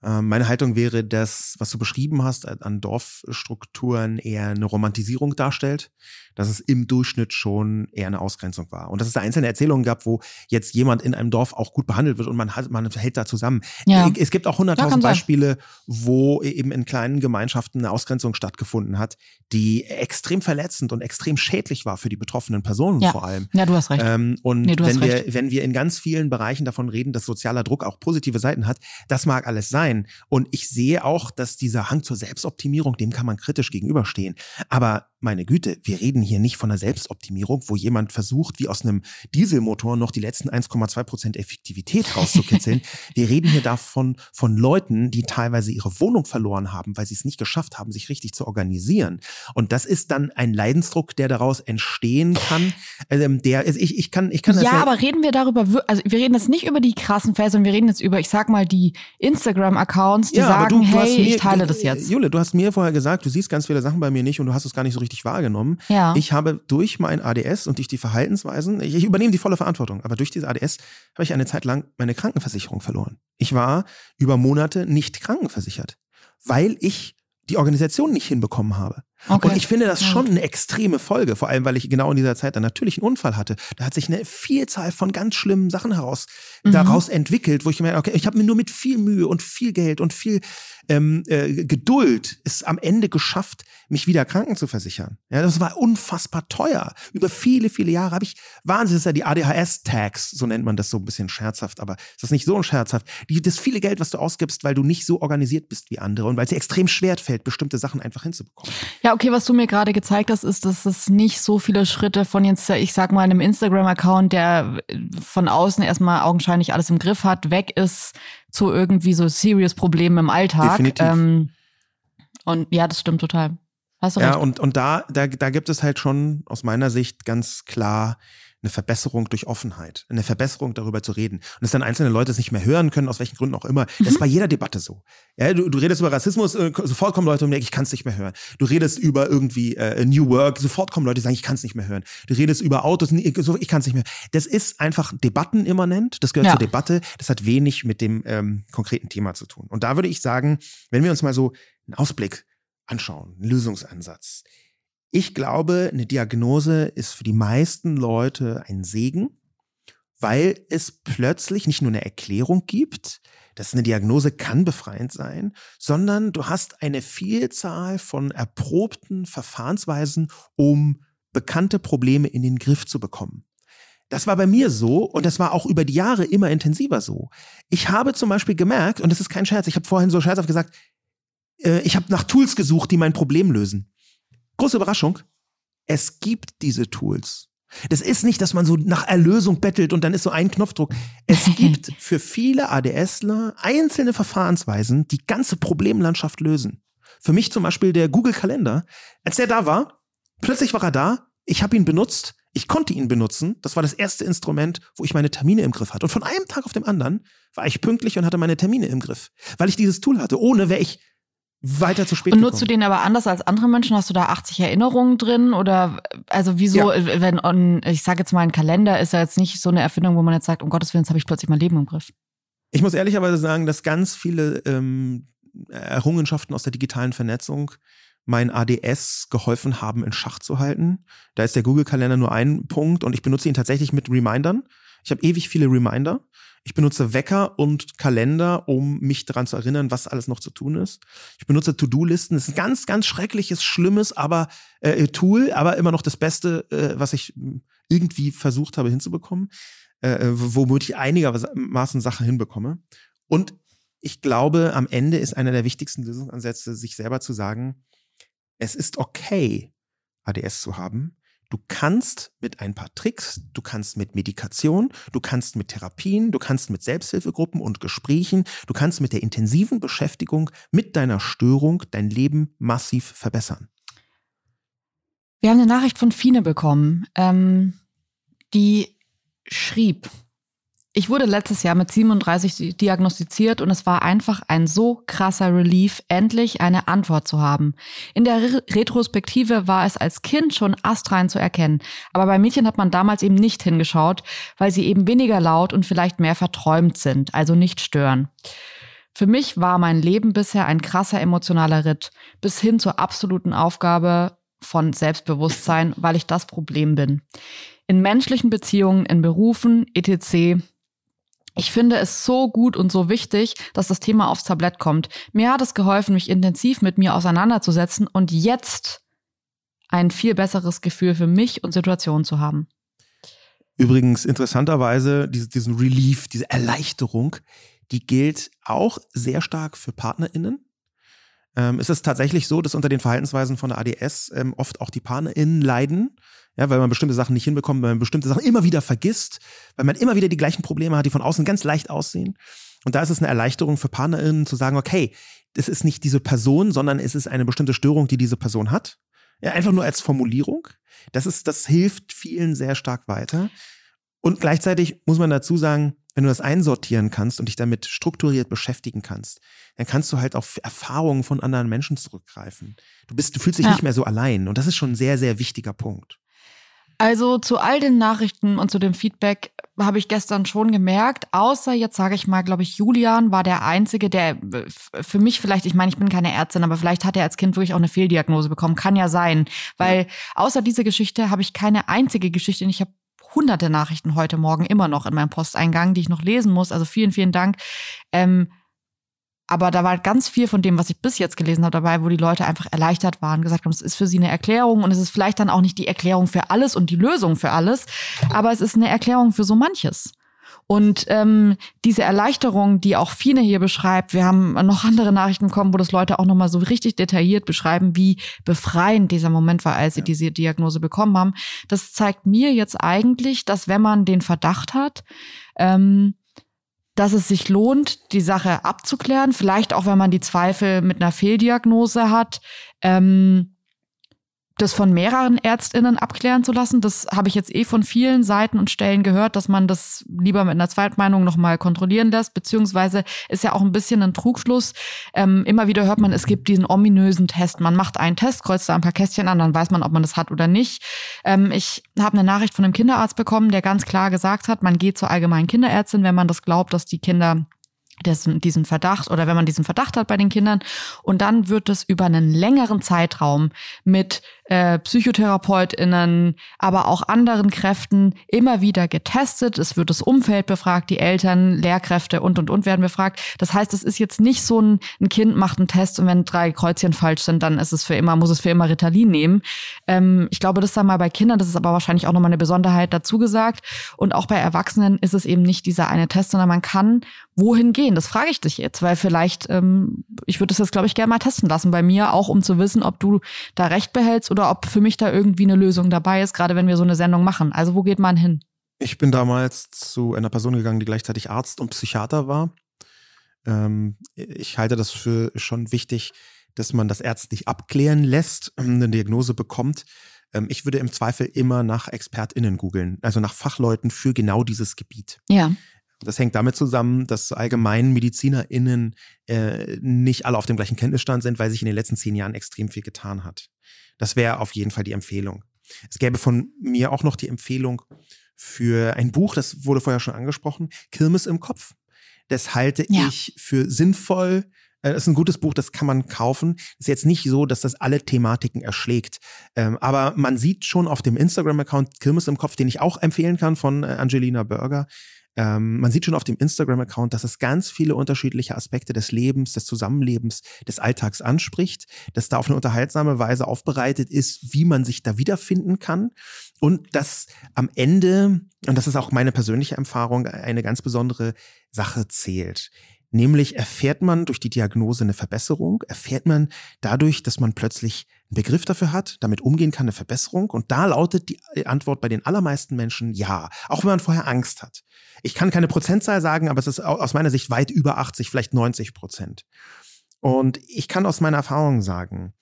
Ähm, meine Haltung wäre, dass, was du beschrieben hast, an Dorfstrukturen eher eine Romantisierung darstellt, dass es im Durchschnitt schon eher eine Ausgrenzung war. Und dass es da einzelne Erzählungen gab, wo jetzt jemand in einem Dorf auch gut behandelt wird und man, hat, man hält da zusammen. Ja. Es gibt auch hunderttausend Beispiele, wo eben in kleinen Gemeinschaften eine Ausgrenzung stattgefunden hat, die extrem verletzend und extrem schädlich war für die betroffenen Personen ja. vor allem. Ja, du hast recht. Ähm, und nee, wenn, wir, wenn wir in ganz vielen Bereichen davon reden, dass sozialer Druck auch positive Seiten hat, das mag alles sein sein. Und ich sehe auch, dass dieser Hang zur Selbstoptimierung, dem kann man kritisch gegenüberstehen. Aber meine Güte, wir reden hier nicht von einer Selbstoptimierung, wo jemand versucht, wie aus einem Dieselmotor noch die letzten 1,2 Prozent Effektivität rauszukitzeln. wir reden hier davon von Leuten, die teilweise ihre Wohnung verloren haben, weil sie es nicht geschafft haben, sich richtig zu organisieren. Und das ist dann ein Leidensdruck, der daraus entstehen kann. Ähm, der, ich, ich kann, ich kann ja, aber reden wir darüber, also wir reden jetzt nicht über die krassen Fälle, sondern wir reden jetzt über, ich sag mal, die Instagram-Accounts, die ja, sagen, hey, mir, ich teile das jetzt. Jule, du hast mir vorher gesagt, du siehst ganz viele Sachen bei mir nicht und du hast es gar nicht so richtig richtig wahrgenommen. Ja. Ich habe durch mein ADS und durch die Verhaltensweisen, ich, ich übernehme die volle Verantwortung, aber durch diese ADS habe ich eine Zeit lang meine Krankenversicherung verloren. Ich war über Monate nicht krankenversichert, weil ich die Organisation nicht hinbekommen habe. Okay. Und ich finde das schon eine extreme Folge, vor allem weil ich genau in dieser Zeit dann natürlich einen Unfall hatte. Da hat sich eine Vielzahl von ganz schlimmen Sachen heraus mhm. daraus entwickelt, wo ich gemerkt, okay, ich habe mir nur mit viel Mühe und viel Geld und viel ähm, äh, Geduld es am Ende geschafft, mich wieder kranken zu versichern. Ja, das war unfassbar teuer. Über viele, viele Jahre habe ich Wahnsinn, das ist ja die ADHS-Tags, so nennt man das so ein bisschen scherzhaft, aber ist das nicht so scherzhaft? Die, das viele Geld, was du ausgibst, weil du nicht so organisiert bist wie andere und weil es dir extrem schwer fällt, bestimmte Sachen einfach hinzubekommen. Ja, okay, was du mir gerade gezeigt hast, ist, dass es nicht so viele Schritte von jetzt, ich sag mal, einem Instagram-Account, der von außen erstmal augenscheinlich alles im Griff hat, weg ist zu irgendwie so serious Problemen im Alltag. Definitiv. Ähm, und ja, das stimmt total. Hast du ja, recht. und, und da, da, da gibt es halt schon aus meiner Sicht ganz klar eine Verbesserung durch Offenheit, eine Verbesserung darüber zu reden. Und dass dann einzelne Leute es nicht mehr hören können, aus welchen Gründen auch immer. Mhm. Das ist mhm. bei jeder Debatte so. Ja, du, du redest über Rassismus, äh, sofort kommen Leute und sagen, ich kann es nicht mehr hören. Du redest über irgendwie äh, New Work, sofort kommen Leute, die sagen, ich kann es nicht mehr hören. Du redest über Autos, ich kann es nicht mehr. Das ist einfach debattenimmanent, das gehört ja. zur Debatte, das hat wenig mit dem ähm, konkreten Thema zu tun. Und da würde ich sagen, wenn wir uns mal so einen Ausblick anschauen, einen Lösungsansatz, ich glaube, eine Diagnose ist für die meisten Leute ein Segen, weil es plötzlich nicht nur eine Erklärung gibt, dass eine Diagnose kann befreiend sein, sondern du hast eine Vielzahl von erprobten Verfahrensweisen, um bekannte Probleme in den Griff zu bekommen. Das war bei mir so und das war auch über die Jahre immer intensiver so. Ich habe zum Beispiel gemerkt, und das ist kein Scherz, ich habe vorhin so scherzhaft gesagt, äh, ich habe nach Tools gesucht, die mein Problem lösen große Überraschung, es gibt diese Tools. Das ist nicht, dass man so nach Erlösung bettelt und dann ist so ein Knopfdruck. Es gibt für viele ADSler einzelne Verfahrensweisen, die ganze Problemlandschaft lösen. Für mich zum Beispiel der Google Kalender. Als der da war, plötzlich war er da, ich habe ihn benutzt, ich konnte ihn benutzen. Das war das erste Instrument, wo ich meine Termine im Griff hatte. Und von einem Tag auf dem anderen war ich pünktlich und hatte meine Termine im Griff. Weil ich dieses Tool hatte. Ohne wäre ich weiter zu spät Und nutzt du den aber anders als andere Menschen? Hast du da 80 Erinnerungen drin? Oder also wieso, ja. wenn on, ich sage jetzt mal, ein Kalender ist ja jetzt nicht so eine Erfindung, wo man jetzt sagt, um Gottes Willen, jetzt habe ich plötzlich mein Leben im Griff. Ich muss ehrlicherweise sagen, dass ganz viele ähm, Errungenschaften aus der digitalen Vernetzung mein ADS geholfen haben, in Schach zu halten. Da ist der Google-Kalender nur ein Punkt und ich benutze ihn tatsächlich mit Remindern. Ich habe ewig viele Reminder. Ich benutze Wecker und Kalender, um mich daran zu erinnern, was alles noch zu tun ist. Ich benutze To-Do-Listen. Das ist ein ganz, ganz schreckliches, schlimmes, aber äh, Tool, aber immer noch das Beste, äh, was ich hm, irgendwie versucht habe hinzubekommen, äh, womit ich einigermaßen Sachen hinbekomme. Und ich glaube, am Ende ist einer der wichtigsten Lösungsansätze, sich selber zu sagen, es ist okay, ADS zu haben. Du kannst mit ein paar Tricks, du kannst mit Medikation, du kannst mit Therapien, du kannst mit Selbsthilfegruppen und Gesprächen, du kannst mit der intensiven Beschäftigung mit deiner Störung dein Leben massiv verbessern. Wir haben eine Nachricht von Fine bekommen, ähm, die schrieb, ich wurde letztes Jahr mit 37 diagnostiziert und es war einfach ein so krasser Relief, endlich eine Antwort zu haben. In der Re Retrospektive war es als Kind schon astrein zu erkennen, aber bei Mädchen hat man damals eben nicht hingeschaut, weil sie eben weniger laut und vielleicht mehr verträumt sind, also nicht stören. Für mich war mein Leben bisher ein krasser emotionaler Ritt, bis hin zur absoluten Aufgabe von Selbstbewusstsein, weil ich das Problem bin. In menschlichen Beziehungen, in Berufen, etc. Ich finde es so gut und so wichtig, dass das Thema aufs Tablett kommt. Mir hat es geholfen, mich intensiv mit mir auseinanderzusetzen und jetzt ein viel besseres Gefühl für mich und Situationen zu haben. Übrigens interessanterweise diese, diesen Relief, diese Erleichterung, die gilt auch sehr stark für PartnerInnen. Ähm, ist es tatsächlich so, dass unter den Verhaltensweisen von der ADS ähm, oft auch die PartnerInnen leiden, ja, weil man bestimmte Sachen nicht hinbekommt, weil man bestimmte Sachen immer wieder vergisst, weil man immer wieder die gleichen Probleme hat, die von außen ganz leicht aussehen. Und da ist es eine Erleichterung für PartnerInnen zu sagen, okay, es ist nicht diese Person, sondern es ist eine bestimmte Störung, die diese Person hat. Ja, einfach nur als Formulierung. Das ist, das hilft vielen sehr stark weiter. Und gleichzeitig muss man dazu sagen, wenn du das einsortieren kannst und dich damit strukturiert beschäftigen kannst, dann kannst du halt auf Erfahrungen von anderen Menschen zurückgreifen. Du bist, du fühlst dich ja. nicht mehr so allein. Und das ist schon ein sehr, sehr wichtiger Punkt. Also zu all den Nachrichten und zu dem Feedback habe ich gestern schon gemerkt, außer jetzt sage ich mal, glaube ich, Julian war der Einzige, der für mich vielleicht, ich meine, ich bin keine Ärztin, aber vielleicht hat er als Kind wirklich auch eine Fehldiagnose bekommen. Kann ja sein. Weil außer dieser Geschichte habe ich keine einzige Geschichte. Und ich habe hunderte Nachrichten heute Morgen immer noch in meinem Posteingang, die ich noch lesen muss. Also vielen, vielen Dank. Ähm, aber da war ganz viel von dem, was ich bis jetzt gelesen habe, dabei, wo die Leute einfach erleichtert waren, gesagt haben, es ist für sie eine Erklärung und es ist vielleicht dann auch nicht die Erklärung für alles und die Lösung für alles, aber es ist eine Erklärung für so manches. Und ähm, diese Erleichterung, die auch Fine hier beschreibt, wir haben noch andere Nachrichten bekommen, wo das Leute auch nochmal so richtig detailliert beschreiben, wie befreiend dieser Moment war, als sie ja. diese Diagnose bekommen haben. Das zeigt mir jetzt eigentlich, dass wenn man den Verdacht hat, ähm, dass es sich lohnt, die Sache abzuklären, vielleicht auch wenn man die Zweifel mit einer Fehldiagnose hat. Ähm, das von mehreren Ärztinnen abklären zu lassen. Das habe ich jetzt eh von vielen Seiten und Stellen gehört, dass man das lieber mit einer Zweitmeinung nochmal kontrollieren lässt, beziehungsweise ist ja auch ein bisschen ein Trugschluss. Ähm, immer wieder hört man, es gibt diesen ominösen Test. Man macht einen Test, kreuzt da ein paar Kästchen an, dann weiß man, ob man das hat oder nicht. Ähm, ich habe eine Nachricht von einem Kinderarzt bekommen, der ganz klar gesagt hat, man geht zur allgemeinen Kinderärztin, wenn man das glaubt, dass die Kinder diesen Verdacht oder wenn man diesen Verdacht hat bei den Kindern und dann wird es über einen längeren Zeitraum mit äh, PsychotherapeutInnen, aber auch anderen Kräften immer wieder getestet. Es wird das Umfeld befragt, die Eltern, Lehrkräfte und und und werden befragt. Das heißt, es ist jetzt nicht so ein, ein Kind macht einen Test und wenn drei Kreuzchen falsch sind, dann ist es für immer, muss es für immer Ritalin nehmen. Ähm, ich glaube, das ist dann mal bei Kindern, das ist aber wahrscheinlich auch nochmal eine Besonderheit dazu gesagt. Und auch bei Erwachsenen ist es eben nicht dieser eine Test, sondern man kann wohin gehen? Das frage ich dich jetzt, weil vielleicht, ähm, ich würde das jetzt, glaube ich, gerne mal testen lassen bei mir, auch um zu wissen, ob du da recht behältst oder ob für mich da irgendwie eine Lösung dabei ist, gerade wenn wir so eine Sendung machen. Also wo geht man hin? Ich bin damals zu einer Person gegangen, die gleichzeitig Arzt und Psychiater war. Ähm, ich halte das für schon wichtig, dass man das ärztlich abklären lässt, eine Diagnose bekommt. Ähm, ich würde im Zweifel immer nach ExpertInnen googeln, also nach Fachleuten für genau dieses Gebiet. Ja. Das hängt damit zusammen, dass allgemein MedizinerInnen äh, nicht alle auf dem gleichen Kenntnisstand sind, weil sich in den letzten zehn Jahren extrem viel getan hat. Das wäre auf jeden Fall die Empfehlung. Es gäbe von mir auch noch die Empfehlung für ein Buch, das wurde vorher schon angesprochen, Kirmes im Kopf. Das halte ja. ich für sinnvoll. Äh, das ist ein gutes Buch, das kann man kaufen. Ist jetzt nicht so, dass das alle Thematiken erschlägt. Ähm, aber man sieht schon auf dem Instagram-Account Kirmes im Kopf, den ich auch empfehlen kann von äh, Angelina Burger, ähm, man sieht schon auf dem Instagram-Account, dass es ganz viele unterschiedliche Aspekte des Lebens, des Zusammenlebens, des Alltags anspricht, dass da auf eine unterhaltsame Weise aufbereitet ist, wie man sich da wiederfinden kann und dass am Ende, und das ist auch meine persönliche Erfahrung, eine ganz besondere Sache zählt. Nämlich erfährt man durch die Diagnose eine Verbesserung, erfährt man dadurch, dass man plötzlich Begriff dafür hat, damit umgehen kann, eine Verbesserung. Und da lautet die Antwort bei den allermeisten Menschen ja, auch wenn man vorher Angst hat. Ich kann keine Prozentzahl sagen, aber es ist aus meiner Sicht weit über 80, vielleicht 90 Prozent. Und ich kann aus meiner Erfahrung sagen,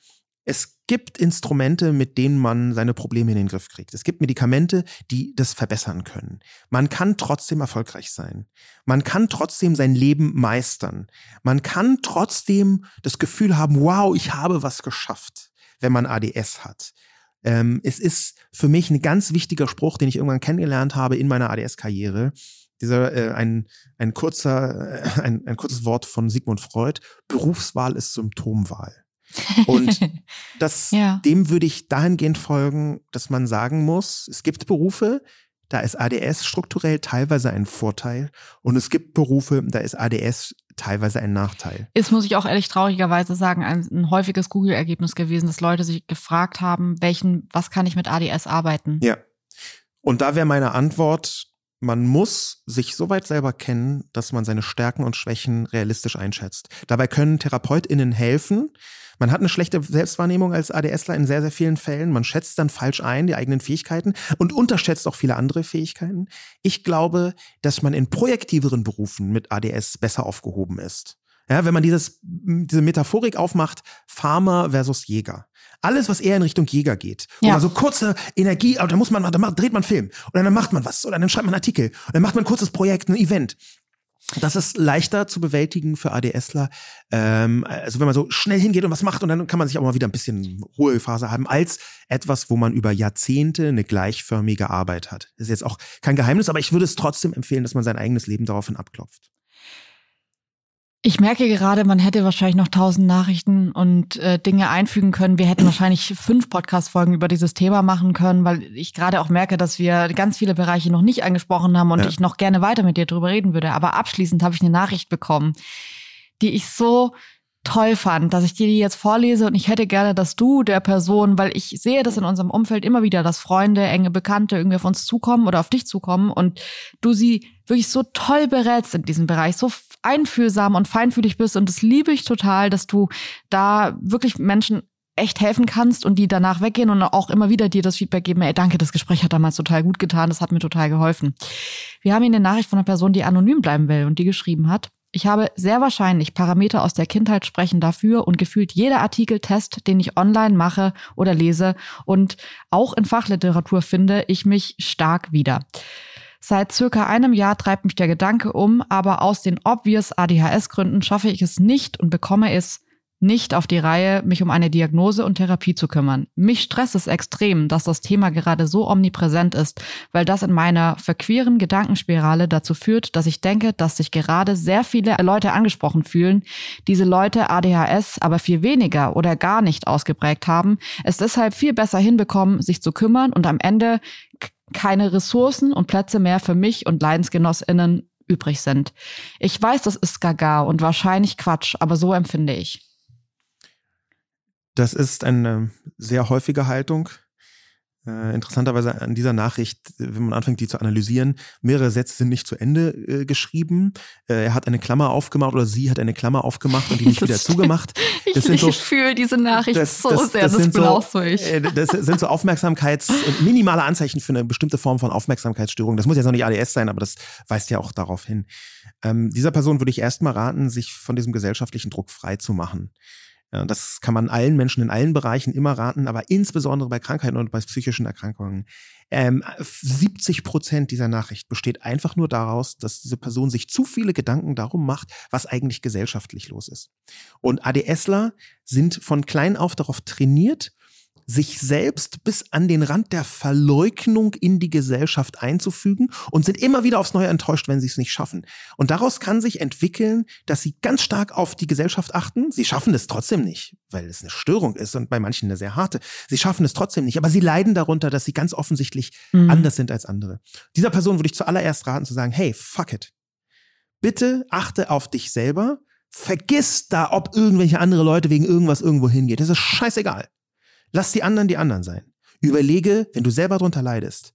es gibt Instrumente, mit denen man seine Probleme in den Griff kriegt. Es gibt Medikamente, die das verbessern können. Man kann trotzdem erfolgreich sein. Man kann trotzdem sein Leben meistern. Man kann trotzdem das Gefühl haben, wow, ich habe was geschafft, wenn man ADS hat. Ähm, es ist für mich ein ganz wichtiger Spruch, den ich irgendwann kennengelernt habe in meiner ADS-Karriere, dieser äh, ein ein kurzer äh, ein, ein kurzes Wort von Sigmund Freud. Berufswahl ist Symptomwahl. Und das, ja. dem würde ich dahingehend folgen, dass man sagen muss, es gibt Berufe, da ist ADS strukturell teilweise ein Vorteil und es gibt Berufe, da ist ADS teilweise ein Nachteil. Ist, muss ich auch ehrlich traurigerweise sagen, ein, ein häufiges Google-Ergebnis gewesen, dass Leute sich gefragt haben, welchen, was kann ich mit ADS arbeiten? Ja. Und da wäre meine Antwort, man muss sich so weit selber kennen, dass man seine Stärken und Schwächen realistisch einschätzt. Dabei können TherapeutInnen helfen, man hat eine schlechte Selbstwahrnehmung als ADSler in sehr, sehr vielen Fällen. Man schätzt dann falsch ein, die eigenen Fähigkeiten und unterschätzt auch viele andere Fähigkeiten. Ich glaube, dass man in projektiveren Berufen mit ADS besser aufgehoben ist. Ja, wenn man dieses, diese Metaphorik aufmacht, Farmer versus Jäger. Alles, was eher in Richtung Jäger geht. Ja. Oder so kurze Energie, da muss man, da dreht man Film. Oder dann macht man was. Oder dann schreibt man einen Artikel. Und dann macht man ein kurzes Projekt, ein Event. Das ist leichter zu bewältigen für ADSler. Ähm, also wenn man so schnell hingeht und was macht und dann kann man sich auch mal wieder ein bisschen Ruhephase haben, als etwas, wo man über Jahrzehnte eine gleichförmige Arbeit hat. Das ist jetzt auch kein Geheimnis, aber ich würde es trotzdem empfehlen, dass man sein eigenes Leben daraufhin abklopft. Ich merke gerade, man hätte wahrscheinlich noch tausend Nachrichten und äh, Dinge einfügen können. Wir hätten wahrscheinlich fünf Podcast-Folgen über dieses Thema machen können, weil ich gerade auch merke, dass wir ganz viele Bereiche noch nicht angesprochen haben und ja. ich noch gerne weiter mit dir drüber reden würde. Aber abschließend habe ich eine Nachricht bekommen, die ich so toll fand, dass ich dir die jetzt vorlese und ich hätte gerne, dass du der Person, weil ich sehe das in unserem Umfeld immer wieder, dass Freunde, enge Bekannte irgendwie auf uns zukommen oder auf dich zukommen und du sie wirklich so toll berätst in diesem Bereich, so einfühlsam und feinfühlig bist und das liebe ich total, dass du da wirklich Menschen echt helfen kannst und die danach weggehen und auch immer wieder dir das Feedback geben, ey, danke, das Gespräch hat damals total gut getan, das hat mir total geholfen. Wir haben hier eine Nachricht von einer Person, die anonym bleiben will und die geschrieben hat, ich habe sehr wahrscheinlich Parameter aus der Kindheit sprechen dafür und gefühlt jeder Artikeltest, den ich online mache oder lese und auch in Fachliteratur finde, ich mich stark wieder. Seit circa einem Jahr treibt mich der Gedanke um, aber aus den obvious ADHS-Gründen schaffe ich es nicht und bekomme es nicht auf die Reihe, mich um eine Diagnose und Therapie zu kümmern. Mich stresst es extrem, dass das Thema gerade so omnipräsent ist, weil das in meiner verqueren Gedankenspirale dazu führt, dass ich denke, dass sich gerade sehr viele Leute angesprochen fühlen, diese Leute ADHS aber viel weniger oder gar nicht ausgeprägt haben, es deshalb viel besser hinbekommen, sich zu kümmern und am Ende keine Ressourcen und Plätze mehr für mich und Leidensgenossinnen übrig sind. Ich weiß, das ist gaga und wahrscheinlich Quatsch, aber so empfinde ich. Das ist eine sehr häufige Haltung. Äh, interessanterweise an dieser Nachricht, wenn man anfängt, die zu analysieren, mehrere Sätze sind nicht zu Ende äh, geschrieben. Äh, er hat eine Klammer aufgemacht oder sie hat eine Klammer aufgemacht und die nicht wieder zugemacht. Das ich, so, fühle diese Nachricht das, so das, sehr, das, das bin so. Äh, das sind so Aufmerksamkeits- minimale Anzeichen für eine bestimmte Form von Aufmerksamkeitsstörung. Das muss jetzt noch nicht ADS sein, aber das weist ja auch darauf hin. Ähm, dieser Person würde ich erstmal raten, sich von diesem gesellschaftlichen Druck frei zu machen. Ja, das kann man allen Menschen in allen Bereichen immer raten, aber insbesondere bei Krankheiten und bei psychischen Erkrankungen. Ähm, 70 Prozent dieser Nachricht besteht einfach nur daraus, dass diese Person sich zu viele Gedanken darum macht, was eigentlich gesellschaftlich los ist. Und ADSler sind von klein auf darauf trainiert, sich selbst bis an den Rand der Verleugnung in die Gesellschaft einzufügen und sind immer wieder aufs Neue enttäuscht, wenn sie es nicht schaffen. Und daraus kann sich entwickeln, dass sie ganz stark auf die Gesellschaft achten. Sie schaffen es trotzdem nicht, weil es eine Störung ist und bei manchen eine sehr harte. Sie schaffen es trotzdem nicht, aber sie leiden darunter, dass sie ganz offensichtlich mhm. anders sind als andere. Dieser Person würde ich zuallererst raten zu sagen, hey, fuck it. Bitte achte auf dich selber. Vergiss da, ob irgendwelche andere Leute wegen irgendwas irgendwo hingeht. Das ist scheißegal. Lass die anderen die anderen sein. Überlege, wenn du selber drunter leidest,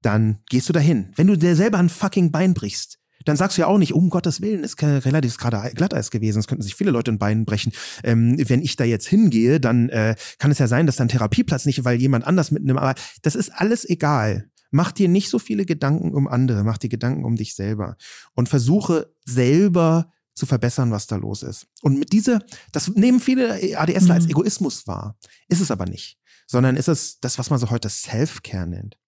dann gehst du dahin. Wenn du dir selber ein fucking Bein brichst, dann sagst du ja auch nicht, um Gottes Willen, ist relativ gerade Glatteis gewesen, es könnten sich viele Leute ein Bein brechen. Ähm, wenn ich da jetzt hingehe, dann äh, kann es ja sein, dass dein Therapieplatz nicht, weil jemand anders mitnimmt. Aber das ist alles egal. Mach dir nicht so viele Gedanken um andere, mach dir Gedanken um dich selber und versuche selber zu verbessern, was da los ist. Und mit dieser, das nehmen viele ADSler mhm. als Egoismus wahr. Ist es aber nicht. Sondern ist es das, was man so heute Self-Care nennt.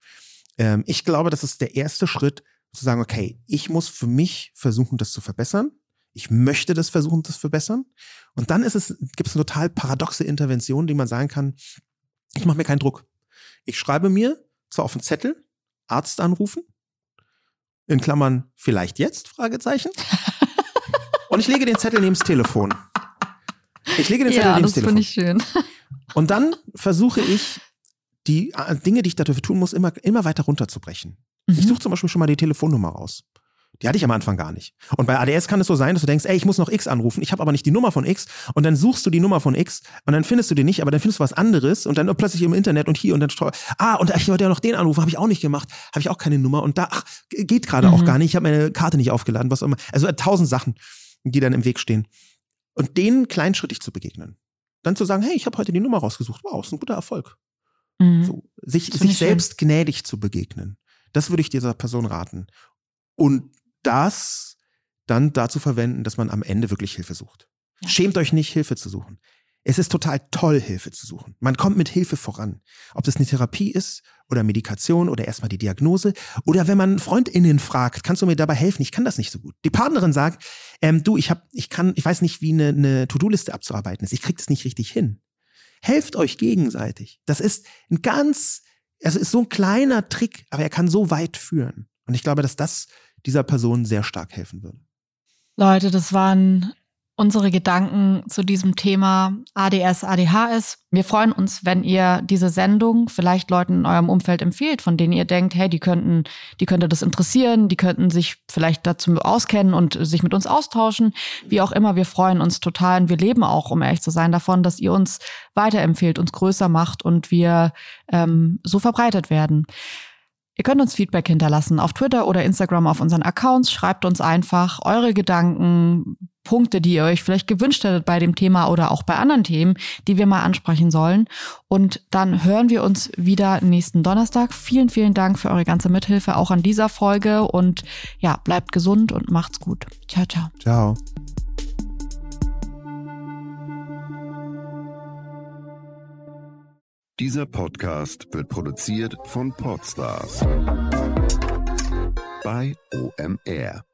Ähm, ich glaube, das ist der erste Schritt, zu sagen, okay, ich muss für mich versuchen, das zu verbessern. Ich möchte das versuchen, das zu verbessern. Und dann ist es, gibt es eine total paradoxe Intervention, die man sagen kann, ich mache mir keinen Druck. Ich schreibe mir zwar auf einen Zettel, Arzt anrufen, in Klammern vielleicht jetzt, Fragezeichen. Und ich lege den Zettel neben das Telefon. Ich lege den Zettel ja, neben das Telefon. das finde ich schön. Und dann versuche ich, die äh, Dinge, die ich dafür tun muss, immer, immer weiter runterzubrechen. Mhm. Ich suche zum Beispiel schon mal die Telefonnummer raus. Die hatte ich am Anfang gar nicht. Und bei ADS kann es so sein, dass du denkst, ey, ich muss noch X anrufen, ich habe aber nicht die Nummer von X und dann suchst du die Nummer von X und dann findest du die nicht, aber dann findest du was anderes und dann plötzlich im Internet und hier und dann ah und ich wollte ja noch den anrufen, habe ich auch nicht gemacht, habe ich auch keine Nummer und da ach, geht gerade mhm. auch gar nicht, ich habe meine Karte nicht aufgeladen, was auch immer. Also äh, tausend Sachen, die dann im Weg stehen. Und denen kleinschrittig zu begegnen. Dann zu sagen, hey, ich habe heute die Nummer rausgesucht. Wow, ist ein guter Erfolg. Mhm. So, sich sich selbst schön. gnädig zu begegnen. Das würde ich dieser Person raten. Und das dann dazu verwenden, dass man am Ende wirklich Hilfe sucht. Ja. Schämt euch nicht, Hilfe zu suchen. Es ist total toll, Hilfe zu suchen. Man kommt mit Hilfe voran. Ob das eine Therapie ist oder Medikation oder erstmal die Diagnose oder wenn man FreundInnen fragt, kannst du mir dabei helfen? Ich kann das nicht so gut. Die Partnerin sagt, ähm, du, ich hab, ich kann, ich weiß nicht, wie eine, eine To-Do-Liste abzuarbeiten ist. Ich krieg das nicht richtig hin. Helft euch gegenseitig. Das ist ein ganz, also ist so ein kleiner Trick, aber er kann so weit führen. Und ich glaube, dass das dieser Person sehr stark helfen würde. Leute, das waren unsere Gedanken zu diesem Thema ADS, ADHS. Wir freuen uns, wenn ihr diese Sendung vielleicht Leuten in eurem Umfeld empfiehlt, von denen ihr denkt, hey, die könnten, die könnte das interessieren, die könnten sich vielleicht dazu auskennen und sich mit uns austauschen. Wie auch immer, wir freuen uns total und wir leben auch, um ehrlich zu sein, davon, dass ihr uns weiterempfehlt, uns größer macht und wir ähm, so verbreitet werden. Ihr könnt uns Feedback hinterlassen auf Twitter oder Instagram auf unseren Accounts. Schreibt uns einfach eure Gedanken, Punkte, die ihr euch vielleicht gewünscht hättet bei dem Thema oder auch bei anderen Themen, die wir mal ansprechen sollen. Und dann hören wir uns wieder nächsten Donnerstag. Vielen, vielen Dank für eure ganze Mithilfe auch an dieser Folge und ja, bleibt gesund und macht's gut. Ciao, ciao. Ciao. Dieser Podcast wird produziert von Podstars bei OMR.